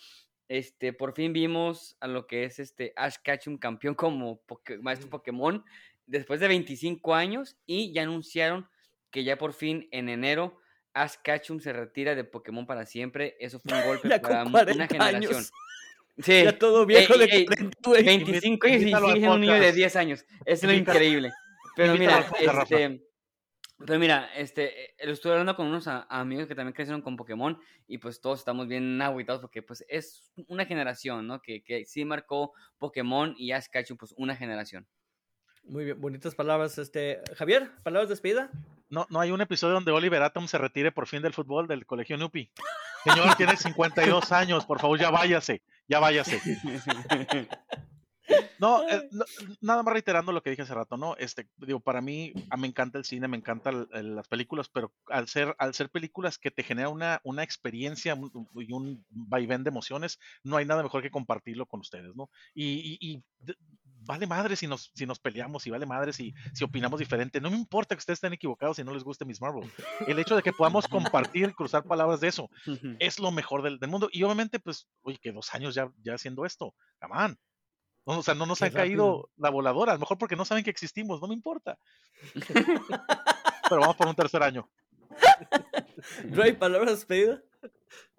Este, por fin vimos a lo que es este Ash Ketchum campeón como poke- maestro Pokémon después de 25 años y ya anunciaron que ya por fin en enero Ash Ketchum se retira de Pokémon para siempre. Eso fue un golpe ya para una 40 generación. Sí. ya todo viejo Ey, de ey, 40, güey. 25 años y sigue un niño de podcast. 10 años. Es lo increíble. Pero mira, este. Pero mira, este, eh, lo estuve hablando con unos a- amigos que también crecieron con Pokémon y pues todos estamos bien agüitados porque pues es una generación, ¿no? Que, que sí marcó Pokémon y Ash Ketchum pues una generación. Muy bien, bonitas palabras. Este, Javier, palabras de despedida. No, no hay un episodio donde Oliver Atom se retire por fin del fútbol del colegio Nupi. Señor, tiene 52 años, por favor, ya váyase, ya váyase. No, eh, no, nada más reiterando lo que dije hace rato, ¿no? Este, digo, para mí, ah, me encanta el cine, me encantan las películas, pero al ser, al ser películas que te generan una, una experiencia y un vaivén de emociones, no hay nada mejor que compartirlo con ustedes, ¿no? Y, y- y vale madre si nos, si nos peleamos, y vale madre si, si opinamos diferente. No me importa que ustedes estén equivocados y no les guste Miss Marvel. El hecho de que podamos compartir, cruzar palabras de eso, es lo mejor del, del mundo. Y obviamente, pues, oye, que dos años ya, ya haciendo esto. No, o sea, no nos Qué ha caído rápido. la voladora, a lo mejor porque no saben que existimos, no me importa. Pero vamos por un tercer año. Ray, palabras de despedida.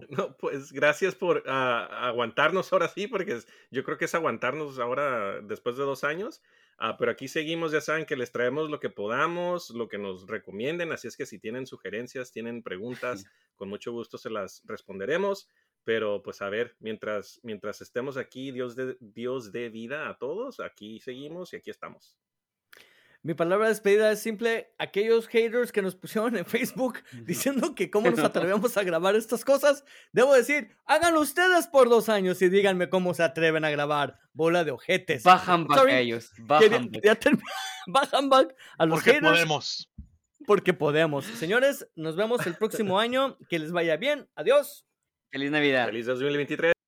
No, pues gracias por ah, aguantarnos ahora sí, porque es- yo creo que es aguantarnos ahora después de dos años. Ah, pero aquí seguimos, ya saben que les traemos lo que podamos, lo que nos recomienden, así es que si tienen sugerencias, tienen preguntas, con mucho gusto se las responderemos. Pero pues a ver, mientras, mientras estemos aquí, Dios de, Dios dé vida a todos, aquí seguimos y aquí estamos. Mi palabra de despedida es simple. Aquellos haters que nos pusieron en Facebook diciendo que cómo nos atrevemos a grabar estas cosas, debo decir, háganlo ustedes por dos años y díganme cómo se atreven a grabar. Bola de ojetes. Bajan back Sorry, a ellos. Bajan back. Bajan back a los Porque haters podemos. porque podemos. Señores, nos vemos el próximo año. Que les vaya bien. Adiós. Feliz Navidad. Feliz 2023.